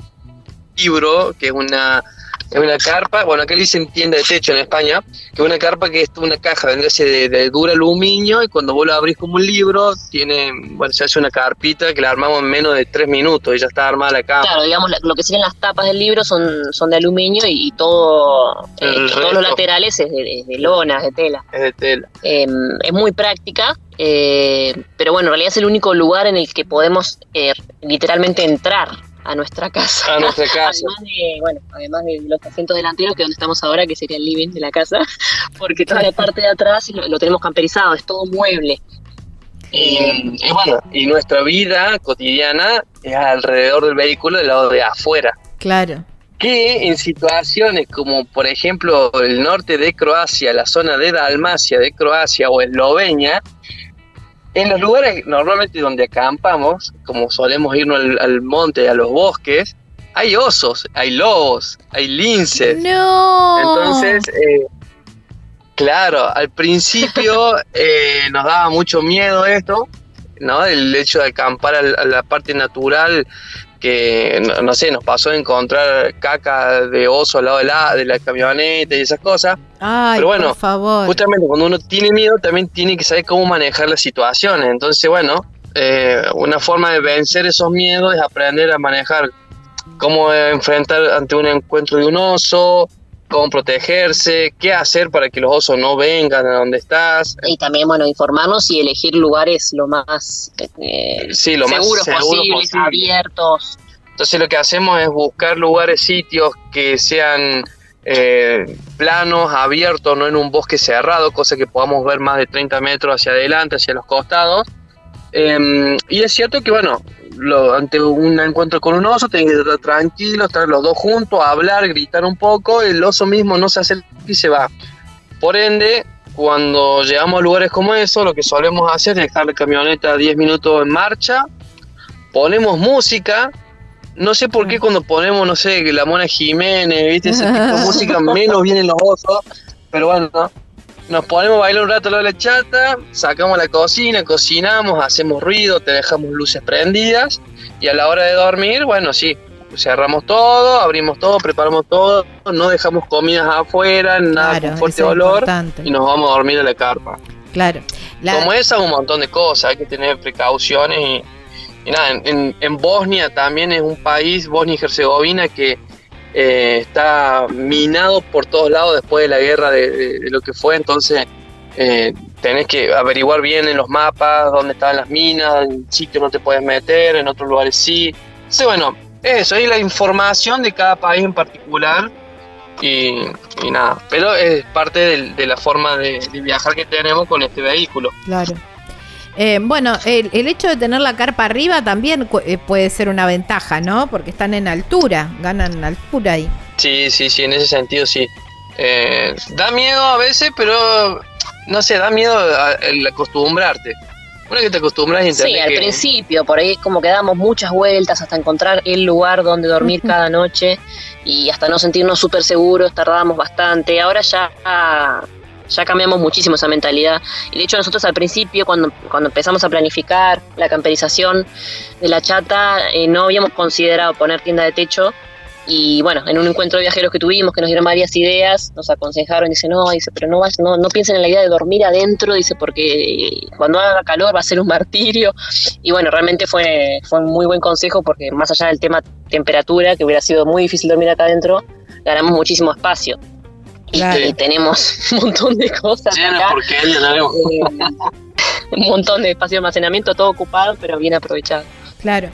libro, que es una, es una carpa, bueno, acá le dicen tienda de techo en España, que es una carpa que es una caja, vendría de, de duro aluminio, y cuando vos lo abrís como un libro, tiene, bueno, se hace una carpita que la armamos en menos de tres minutos y ya está armada la cama. Claro, digamos, la- lo que serían las tapas del libro son, son de aluminio y, todo, eh, todos los laterales es de, de lonas, de tela. Es de tela. Eh, es muy práctica, eh, pero bueno, en realidad es el único lugar en el que podemos eh, literalmente entrar a nuestra casa. A nuestra casa. Además de, bueno, además de los asientos delanteros, que es donde estamos ahora, que sería el living de la casa, porque toda la parte de atrás lo, lo tenemos camperizado, es todo mueble. Y, y bueno, y nuestra vida cotidiana es alrededor del vehículo del lado de afuera. claro. que en situaciones como por ejemplo el norte de Croacia, la zona de Dalmacia de Croacia o Eslovenia, en los lugares normalmente donde acampamos, como solemos irnos al, al monte, a los bosques, hay osos, hay lobos, hay linces. No. Entonces, eh, claro, al principio eh, nos daba mucho miedo esto, ¿no? El hecho de acampar a la, a la parte natural que no, no sé, nos pasó de encontrar caca de oso al lado de la, de la camioneta y esas cosas. Ay, Pero bueno, por favor. Justamente cuando uno tiene miedo también tiene que saber cómo manejar las situaciones. Entonces, bueno, eh, una forma de vencer esos miedos es aprender a manejar cómo enfrentar ante un encuentro de un oso, cómo protegerse, qué hacer para que los osos no vengan a donde estás. Y también, bueno, informarnos y elegir lugares lo más eh, Sí, lo más seguros seguro posibles, posible. abiertos. Entonces lo que hacemos es buscar lugares, sitios que sean eh, planos, abiertos, no en un bosque cerrado, cosa que podamos ver más de 30 metros hacia adelante, hacia los costados. Eh, y es cierto que, bueno, lo- ante un encuentro con un oso, tenés que estar tranquilo, estar los dos juntos, hablar, gritar un poco, el oso mismo no se acerca y se va. Por ende, cuando llegamos a lugares como eso, lo que solemos hacer es dejar la camioneta 10 minutos en marcha, ponemos música, no sé por qué cuando ponemos, no sé, la Mona Jiménez, ¿viste? Ese tipo de música, menos vienen los osos, pero bueno, nos ponemos a bailar un rato lo de la chata, sacamos la cocina, cocinamos, hacemos ruido, te dejamos luces prendidas, y a la hora de dormir, bueno, sí, cerramos todo, abrimos todo, preparamos todo, no dejamos comidas afuera, nada Claro, con fuerte olor, y nos vamos a dormir a la carpa. Claro. La- Como esa, un montón de cosas, hay que tener precauciones y, y nada, en, en- en Bosnia también es un país, Bosnia y Herzegovina, que eh, está minado por todos lados después de la guerra de, de- de lo que fue, entonces eh, tenés que averiguar bien en los mapas dónde estaban las minas, en sitio no te puedes meter, en otros lugares sí. Entonces, bueno, eso, es la información de cada país en particular y, nada, pero es parte del- de, la forma de, de viajar que tenemos con este vehículo. Claro. Eh, bueno, el, el hecho de tener la carpa arriba también eh, puede ser una ventaja, ¿no? Porque están en altura, ganan altura ahí. Sí, sí, sí, en ese sentido sí. Eh, da miedo a veces, pero no sé, da miedo a- el acostumbrarte. Una que te acostumbras y Sí, al que- principio, por ahí es como que damos muchas vueltas hasta encontrar el lugar donde dormir cada noche y hasta no sentirnos súper seguros, tardábamos bastante. Ahora ya, ya cambiamos muchísimo esa mentalidad. Y de hecho nosotros al principio, cuando, cuando empezamos a planificar la camperización de la chata, eh, no habíamos considerado poner tienda de techo. Y bueno, en un encuentro de viajeros que tuvimos, que nos dieron varias ideas, nos aconsejaron, dice, no, dice, pero no, no, no piensen en la idea de dormir adentro, dice, porque cuando haga calor va a ser un martirio. Y bueno, realmente fue, fue un muy buen consejo porque más allá del tema temperatura, que hubiera sido muy difícil dormir acá adentro, ganamos muchísimo espacio. Y, Claro. y tenemos un montón de cosas Llena acá, tenemos. eh, un montón de espacio de almacenamiento, todo ocupado, pero bien aprovechado. Claro.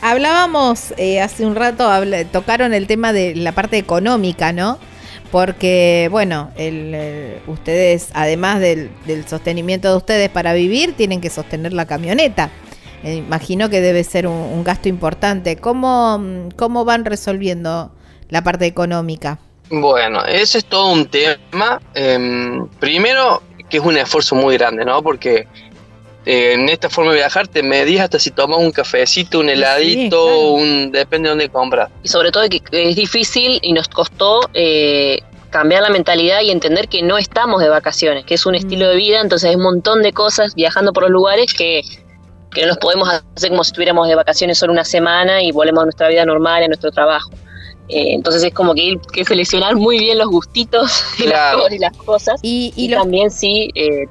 Hablábamos eh, hace un rato, tocaron el tema de la parte económica, ¿no? Porque, bueno, el, eh, ustedes, además del, del sostenimiento de ustedes para vivir, tienen que sostener la camioneta. Eh, imagino que debe ser un, un gasto importante. ¿Cómo, mm, ¿Cómo van resolviendo la parte económica? Bueno, ese es todo un tema. Em, primero, que es un esfuerzo muy grande, ¿no? Porque eh, en esta forma de viajar te medís hasta si tomas un cafecito, un heladito, claro. un depende de dónde compras. Y sobre todo que es difícil y nos costó eh, cambiar la mentalidad y entender que no estamos de vacaciones, que es un estilo de vida, entonces hay un montón de cosas viajando por los lugares que, que no los podemos hacer como si estuviéramos de vacaciones solo una semana y volvemos a nuestra vida normal, a nuestro trabajo. Eh, entonces es como que hay que seleccionar muy bien los gustitos y, las, Claro. y las cosas. Y, Y, y los, también sí, eh,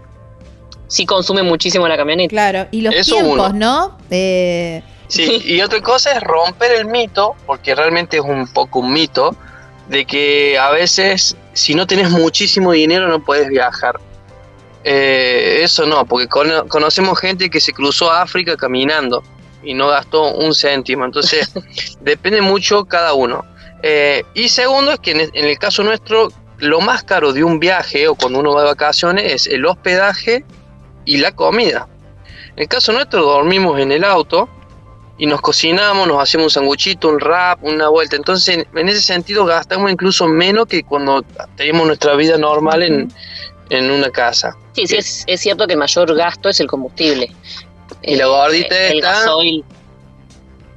sí consume muchísimo la camioneta. claro, y los Eso tiempos, uno. ¿no? Eh, Sí, y otra cosa es romper el mito, porque realmente es un poco un mito, de que a veces si no tenés muchísimo dinero no puedes viajar. Eh, eso no, porque cono- conocemos gente que se cruzó a África caminando y no gastó un céntimo, entonces depende mucho cada uno. Eh, y segundo es que en, en el caso nuestro, lo más caro de un viaje o cuando uno va de vacaciones es el hospedaje y la comida. En el caso nuestro dormimos en el auto y nos cocinamos, nos hacemos un sanguchito, un wrap, una vuelta. Entonces, en, ese sentido, gastamos incluso menos que cuando tenemos nuestra vida normal en, en una casa. Sí, sí, es, es cierto que el mayor gasto es el combustible. Y la gordita el esta- gasoil.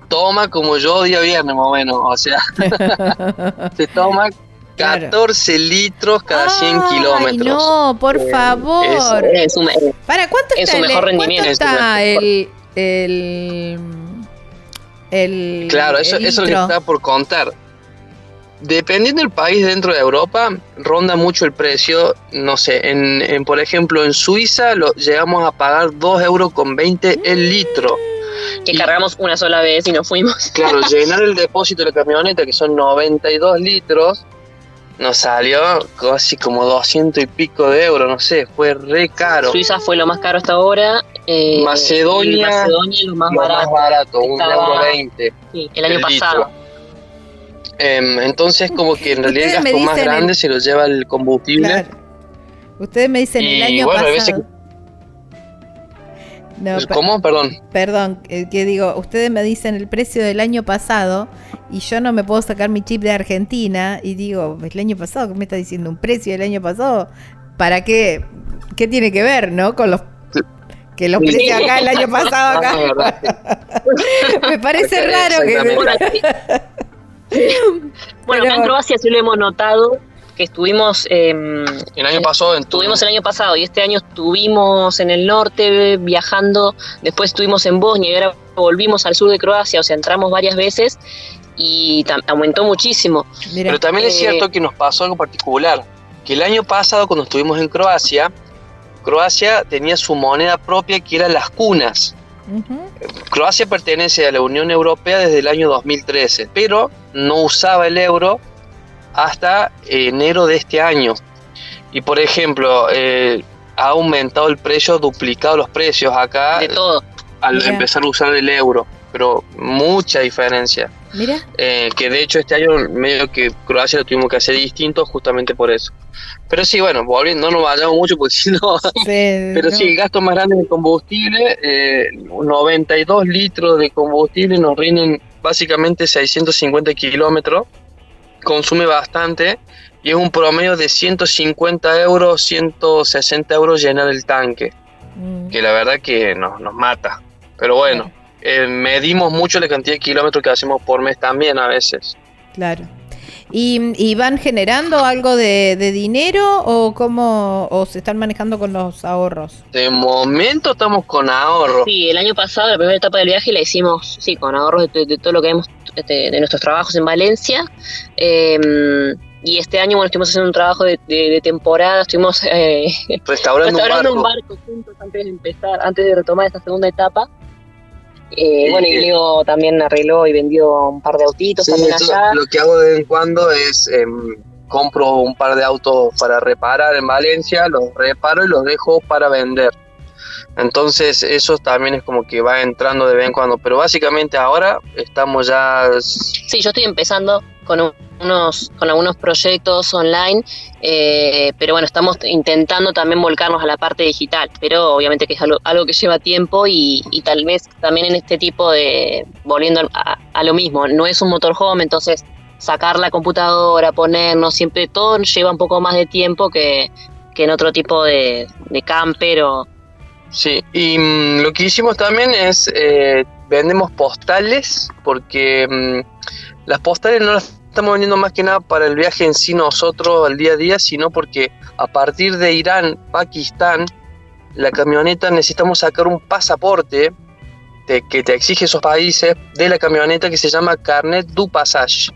Toma como yo día viernes más o menos, o sea, se toma 14 litros cada 100 Ay, kilómetros. No, por Eh, favor. Es un- ¿Para cuánto es está, su el, mejor rendimiento. está el, el, el- Claro, eso, eso es lo que está por contar. Dependiendo del país dentro de Europa, ronda mucho el precio. No sé, en, en, por ejemplo, en Suiza lo, llegamos a pagar 2 euros con 20 el litro. Que Y- cargamos una sola vez y nos fuimos. Claro, llenar el depósito de la camioneta, que son 92 litros, nos salió casi como 200 y pico de euros, no sé, fue re caro. Suiza fue lo más caro hasta ahora. eh, Macedonia, Macedonia lo más Lo más barato. un euro 20. sí, el año el pasado. Em, entonces, como que en realidad el gasto más grande el- se lo lleva el combustible. Claro. Ustedes me dicen el año bueno, pasado. No, ¿Cómo? Perdón. Perdón, eh, que digo, ustedes me dicen el precio del año pasado y yo no me puedo sacar mi chip de Argentina y digo, el año pasado, ¿qué me está diciendo? ¿Un precio del año pasado? ¿Para qué? ¿Qué tiene que ver, no? Con los que los precios acá el año pasado Ah, acá. me parece raro que. Bueno, acá en Croacia sí lo hemos notado que estuvimos. em, El año pasado en Estuvimos el año pasado y este año estuvimos en el norte viajando, después estuvimos en Bosnia y ahora volvimos al sur de Croacia, o sea, entramos varias veces y aumentó muchísimo. Mira, Pero también es Eh, cierto que nos pasó algo particular, que el año pasado cuando estuvimos en Croacia, Croacia tenía su moneda propia que eran las cunas. Croacia pertenece a la Unión Europea desde el año 2013, pero no usaba el euro hasta enero de este año. Y por ejemplo, eh, ha aumentado el precio, duplicado los precios acá De todo. al Mira. empezar a usar el euro, pero mucha diferencia. mira, Eh, que de hecho este año medio que Croacia lo tuvimos que hacer distinto justamente por eso. Pero sí, bueno, volviendo, no nos vayamos mucho porque si no... se- Pero no. sí, el gasto más grande de combustible, eh, 92 litros de combustible nos rinden básicamente 650 kilómetros, consume bastante y es un promedio de 150 euros, 160 euros llenar el tanque, Mm, que la verdad que nos, nos mata. Pero bueno, eh, medimos mucho la cantidad de kilómetros que hacemos por mes también a veces. Claro. ¿Y, y van generando algo de, de dinero o cómo o se están manejando con los ahorros? De momento estamos con ahorro. Sí, el año pasado, la primera etapa del viaje la hicimos, sí, con ahorros de, de todo lo que hemos, este, de nuestros trabajos en Valencia. Eh, y este año, bueno, estuvimos haciendo un trabajo de, de- de temporada, estuvimos eh, Restaurando un restaurando barco. un barco juntos antes de empezar, antes de retomar esta segunda etapa. Eh, bueno, y. Leo también arregló y vendió un par de autitos Sí, también allá. lo que hago de vez en cuando es em, compro un par de autos para reparar en Valencia, los reparo y los dejo para vender. Entonces eso también es como que va entrando de vez en cuando, pero básicamente ahora estamos ya... Sí, yo estoy empezando con un- unos con algunos proyectos online, eh, pero bueno, estamos intentando también volcarnos a la parte digital, pero obviamente que es algo, algo que lleva tiempo y, tal vez también en este tipo de, volviendo a, a lo mismo, no es un motorhome, entonces sacar la computadora, ponernos, siempre todo lleva un poco más de tiempo que, que en otro tipo de, de camper o... Sí, y mm, lo que hicimos también es eh, vendemos postales porque mm, las postales no las estamos vendiendo más que nada para el viaje en sí nosotros al día a día, sino porque a partir de Irán, Pakistán, la camioneta necesitamos sacar un pasaporte de- que te exige esos países de la camioneta que se llama Carnet du Passage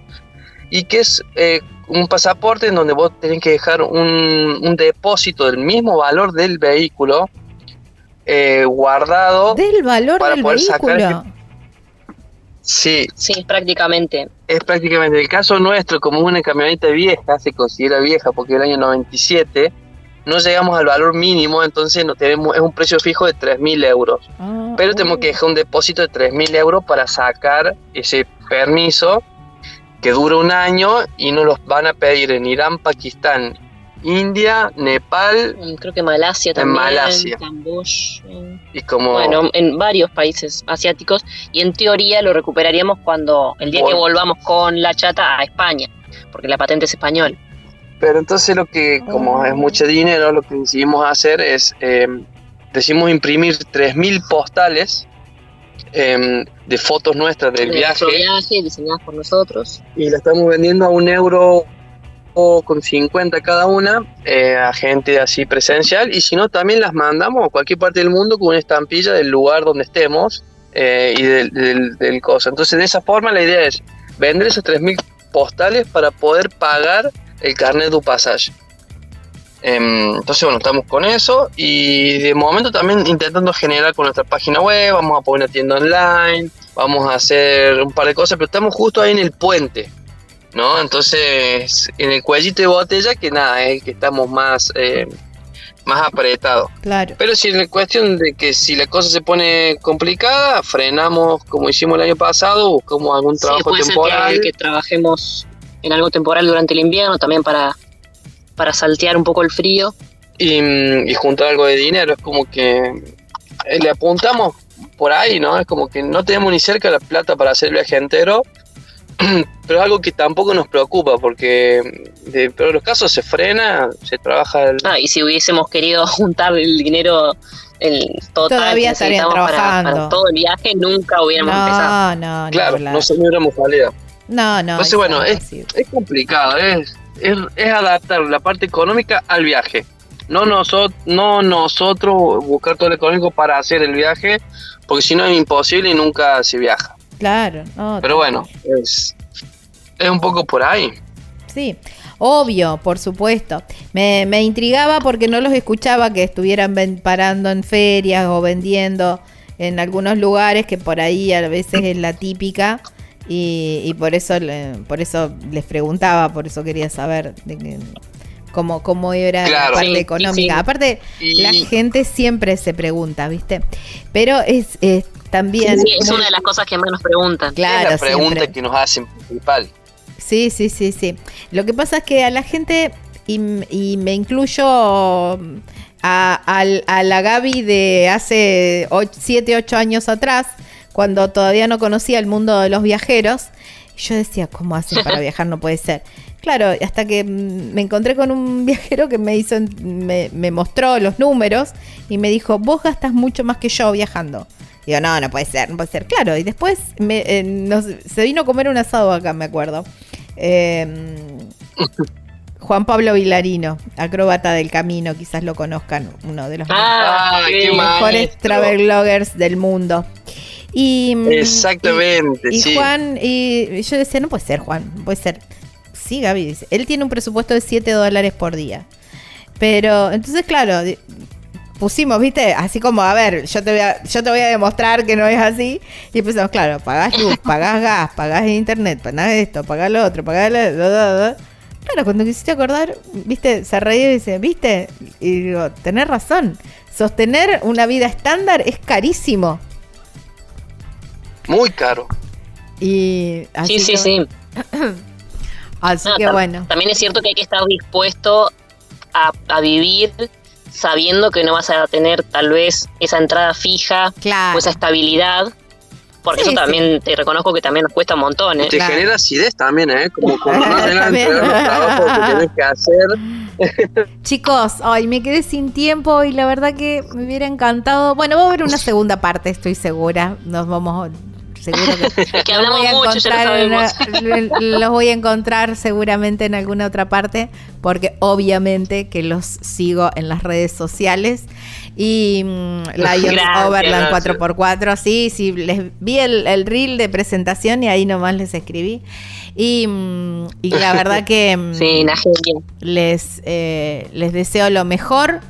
y que es eh, un pasaporte en donde vos tenés que dejar un, un depósito del mismo valor del vehículo eh, guardado. Del valor para del poder sacar vehículo. Sí, Sí, prácticamente. es prácticamente el caso nuestro, como una camioneta vieja, se considera vieja porque es el año 97, no llegamos al valor mínimo, entonces no tenemos, es un precio fijo de 3.000 euros. Ah, Pero tenemos que dejar un depósito de 3.000 euros para sacar ese permiso que dura un año y nos los van a pedir en Irán, Pakistán, India, Nepal Creo que Malasia En también. Malasia. Camboya. y como... Bueno, en varios países asiáticos y en teoría lo recuperaríamos cuando el día que Vol- volvamos con la chata a España, porque la patente es española. Pero entonces lo que, como es mucho dinero, lo que decidimos hacer es, eh, decimos imprimir 3.000 postales em, de fotos nuestras del de viaje viaje, diseñadas por nosotros. y la estamos vendiendo a un euro con 50 cada una eh, a gente así presencial y si no también las mandamos a cualquier parte del mundo con una estampilla del lugar donde estemos eh, y del, del, del cosa. Entonces de esa forma la idea es vender esos 3.000 postales para poder pagar el carnet du pasaje. Em, entonces, bueno, estamos con eso y de momento también intentando generar con nuestra página web, vamos a poner una tienda online, vamos a hacer un par de cosas, pero estamos justo ahí en el puente, ¿no? Entonces, en el cuellito de botella, que nada, es el que estamos más, eh, más apretados. Claro. Pero si en cuestión de que si la cosa se pone complicada, frenamos como hicimos el año pasado, buscamos algún Sí, trabajo puede ser temporal. que, que trabajemos en algo temporal durante el invierno también para, para saltear un poco el frío. y, y juntar algo de dinero. Es como que eh, le apuntamos por ahí, ¿no? Es como que no tenemos ni cerca la plata para hacer el viaje entero, pero es algo que tampoco nos preocupa porque de pero los casos se frena, se trabaja el... Ah, y si hubiésemos querido juntar el dinero el total Todavía que para, trabajando. para todo el viaje, nunca hubiéramos empezado. No, no, no. claro, no se no hubiéramos salido. No, no. Entonces, es bueno, es complicado, es, es, es adaptar la parte económica al viaje. No, nosotros no nosotros buscar todo lo económico para hacer el viaje, porque si no es imposible y nunca se viaja. Claro. no, Pero bueno, es, es un poco por ahí. Sí, obvio, por supuesto. Me, me intrigaba porque no los escuchaba que estuvieran ven- parando en ferias o vendiendo en algunos lugares que por ahí a veces es la típica y, y por eso le- por eso les preguntaba, por eso quería saber de que- cómo, cómo era Claro. la parte sí, económica. sí. Aparte, Y- la gente siempre se pregunta, ¿viste? Pero es, es también... Sí, es una de las cosas que más nos preguntan. Claro, es la pregunta siempre. que nos hacen principal. Sí, sí, sí, sí. Lo que pasa es que a la gente, y, y me incluyo a la Gaby de hace 7, 8 años atrás, cuando todavía no conocía el mundo de los viajeros, yo decía, ¿cómo hacen para viajar? No puede ser. Claro, hasta que mm, me encontré con un viajero que me hizo, me, me mostró los números y me dijo, vos gastas mucho más que yo viajando. Digo, no, no puede ser, no puede ser. Claro, y después me, eh, nos- se vino a comer un asado acá, me acuerdo. Eh, Juan Pablo Vilarino, acróbata del camino, quizás lo conozcan, uno de los Ah, mejores travel bloggers del mundo. Y, mm, Exactamente, y, y sí. Juan, y yo decía, no puede ser, Juan, no puede ser. Sí, Gaby dice, él tiene un presupuesto de 7 dólares por día. Pero, entonces, claro, pusimos, viste, así como, a ver, yo te voy a, yo te voy a demostrar que no es así. Y empezamos, claro, pagás luz, pagás gas, pagás internet, pagás esto, pagás lo otro, pagás lo... lo- lo- lo. Claro, cuando quisiste acordar, viste, se reía y dice, viste, y digo, tenés razón, sostener una vida estándar es carísimo. Muy caro. Y así Sí, sí, que- sí. Así No, que bueno. También es cierto que hay que estar dispuesto a, a vivir sabiendo que no vas a tener tal vez esa entrada fija Claro. o esa estabilidad. Porque Sí, eso también te reconozco que también nos cuesta un montón. ¿eh? Te Claro. genera acidez también, ¿eh? Como cuando no tengas También. los trabajos que tenés que hacer. Chicos, ay, me quedé sin tiempo y la verdad que me hubiera encantado. Bueno, va a haber una segunda parte, estoy segura. Nos vamos, seguro que, que los hablamos voy a mucho, encontrar en- los voy a encontrar seguramente en alguna otra parte, porque obviamente que los sigo en las redes sociales. Y mm, Lions Gracias, Overland gracias. 4x4, sí, sí, les vi el, el reel de presentación y ahí nomás les escribí. Y, mm, y la verdad que... mm, Sí, les, eh, les deseo lo mejor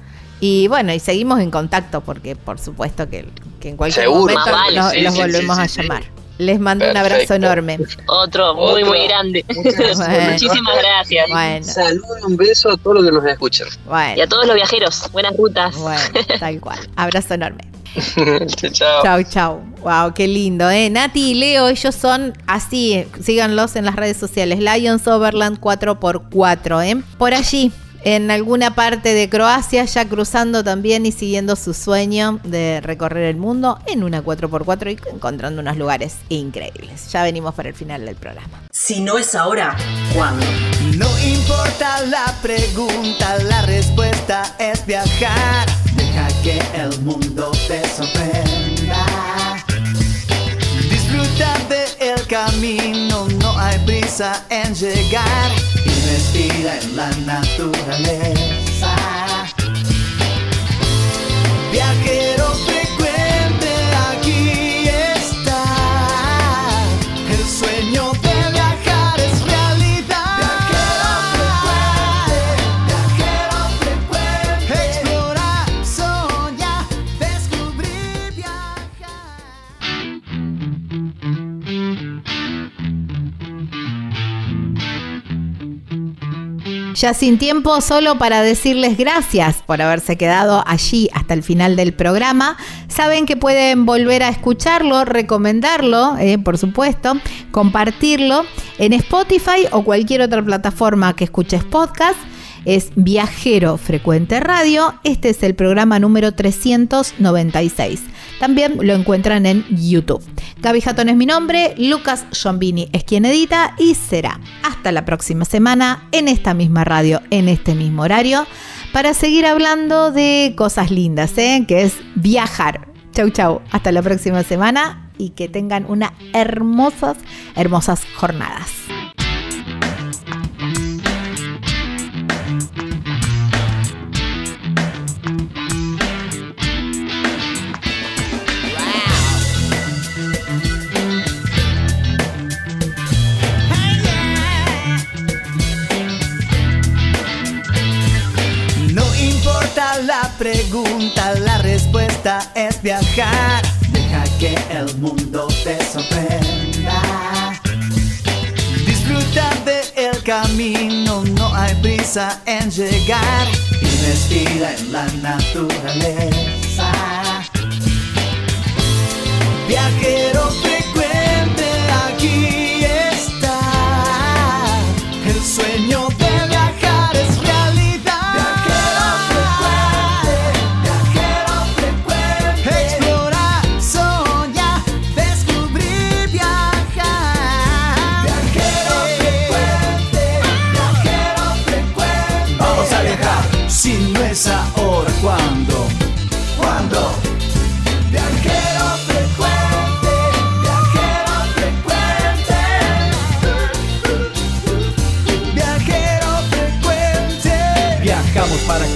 y bueno, y seguimos en contacto porque por supuesto que, que en cualquier Seguro. momento Más vale, sí, los sí, volvemos sí, a sí, sí. llamar. Les mando un abrazo enorme. Otro, muy, Otro. muy grande. Bueno. Muchísimas gracias. Bueno, Saludo y un beso a todos los que nos escuchan. Y bueno, a todos los viajeros, buenas rutas. bueno, tal cual. Abrazo enorme. Chao. Chau, chau. Wow, qué lindo, ¿eh? Nati y Leo, ellos son así, síganlos en las redes sociales, Lions Overland 4x4, ¿eh? Por allí, en alguna parte de Croacia, ya cruzando también y siguiendo su sueño de recorrer el mundo en una 4x4 y encontrando unos lugares increíbles. Ya venimos para el final del programa. Si no es ahora, ¿cuándo? No importa la pregunta, la respuesta es viajar. Deja que el mundo te sorprenda. Disfruta del camino, no hay prisa en llegar y respira en la naturaleza. Viajero Ya sin tiempo, solo para decirles gracias por haberse quedado allí hasta el final del programa. Saben que pueden volver a escucharlo, recomendarlo, eh, por supuesto, compartirlo en Spotify o cualquier otra plataforma que escuches podcast. Es Viajero Frecuente Radio. Este es el programa número 396. También lo encuentran en YouTube. Gaby Jatón es mi nombre, Lucas Giombini es quien edita y será hasta la próxima semana en esta misma radio, en este mismo horario, para seguir hablando de cosas lindas, ¿eh? que es viajar. Chau, chau. Hasta la próxima semana y que tengan unas hermosas, hermosas jornadas. La pregunta, la respuesta es viajar. Deja que el mundo te sorprenda. Disfruta del camino, no hay prisa en llegar. Y respira en la naturaleza. Viajero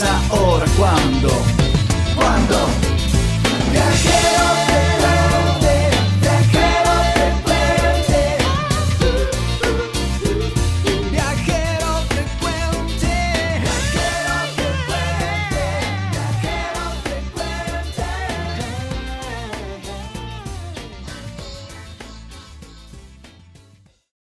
Si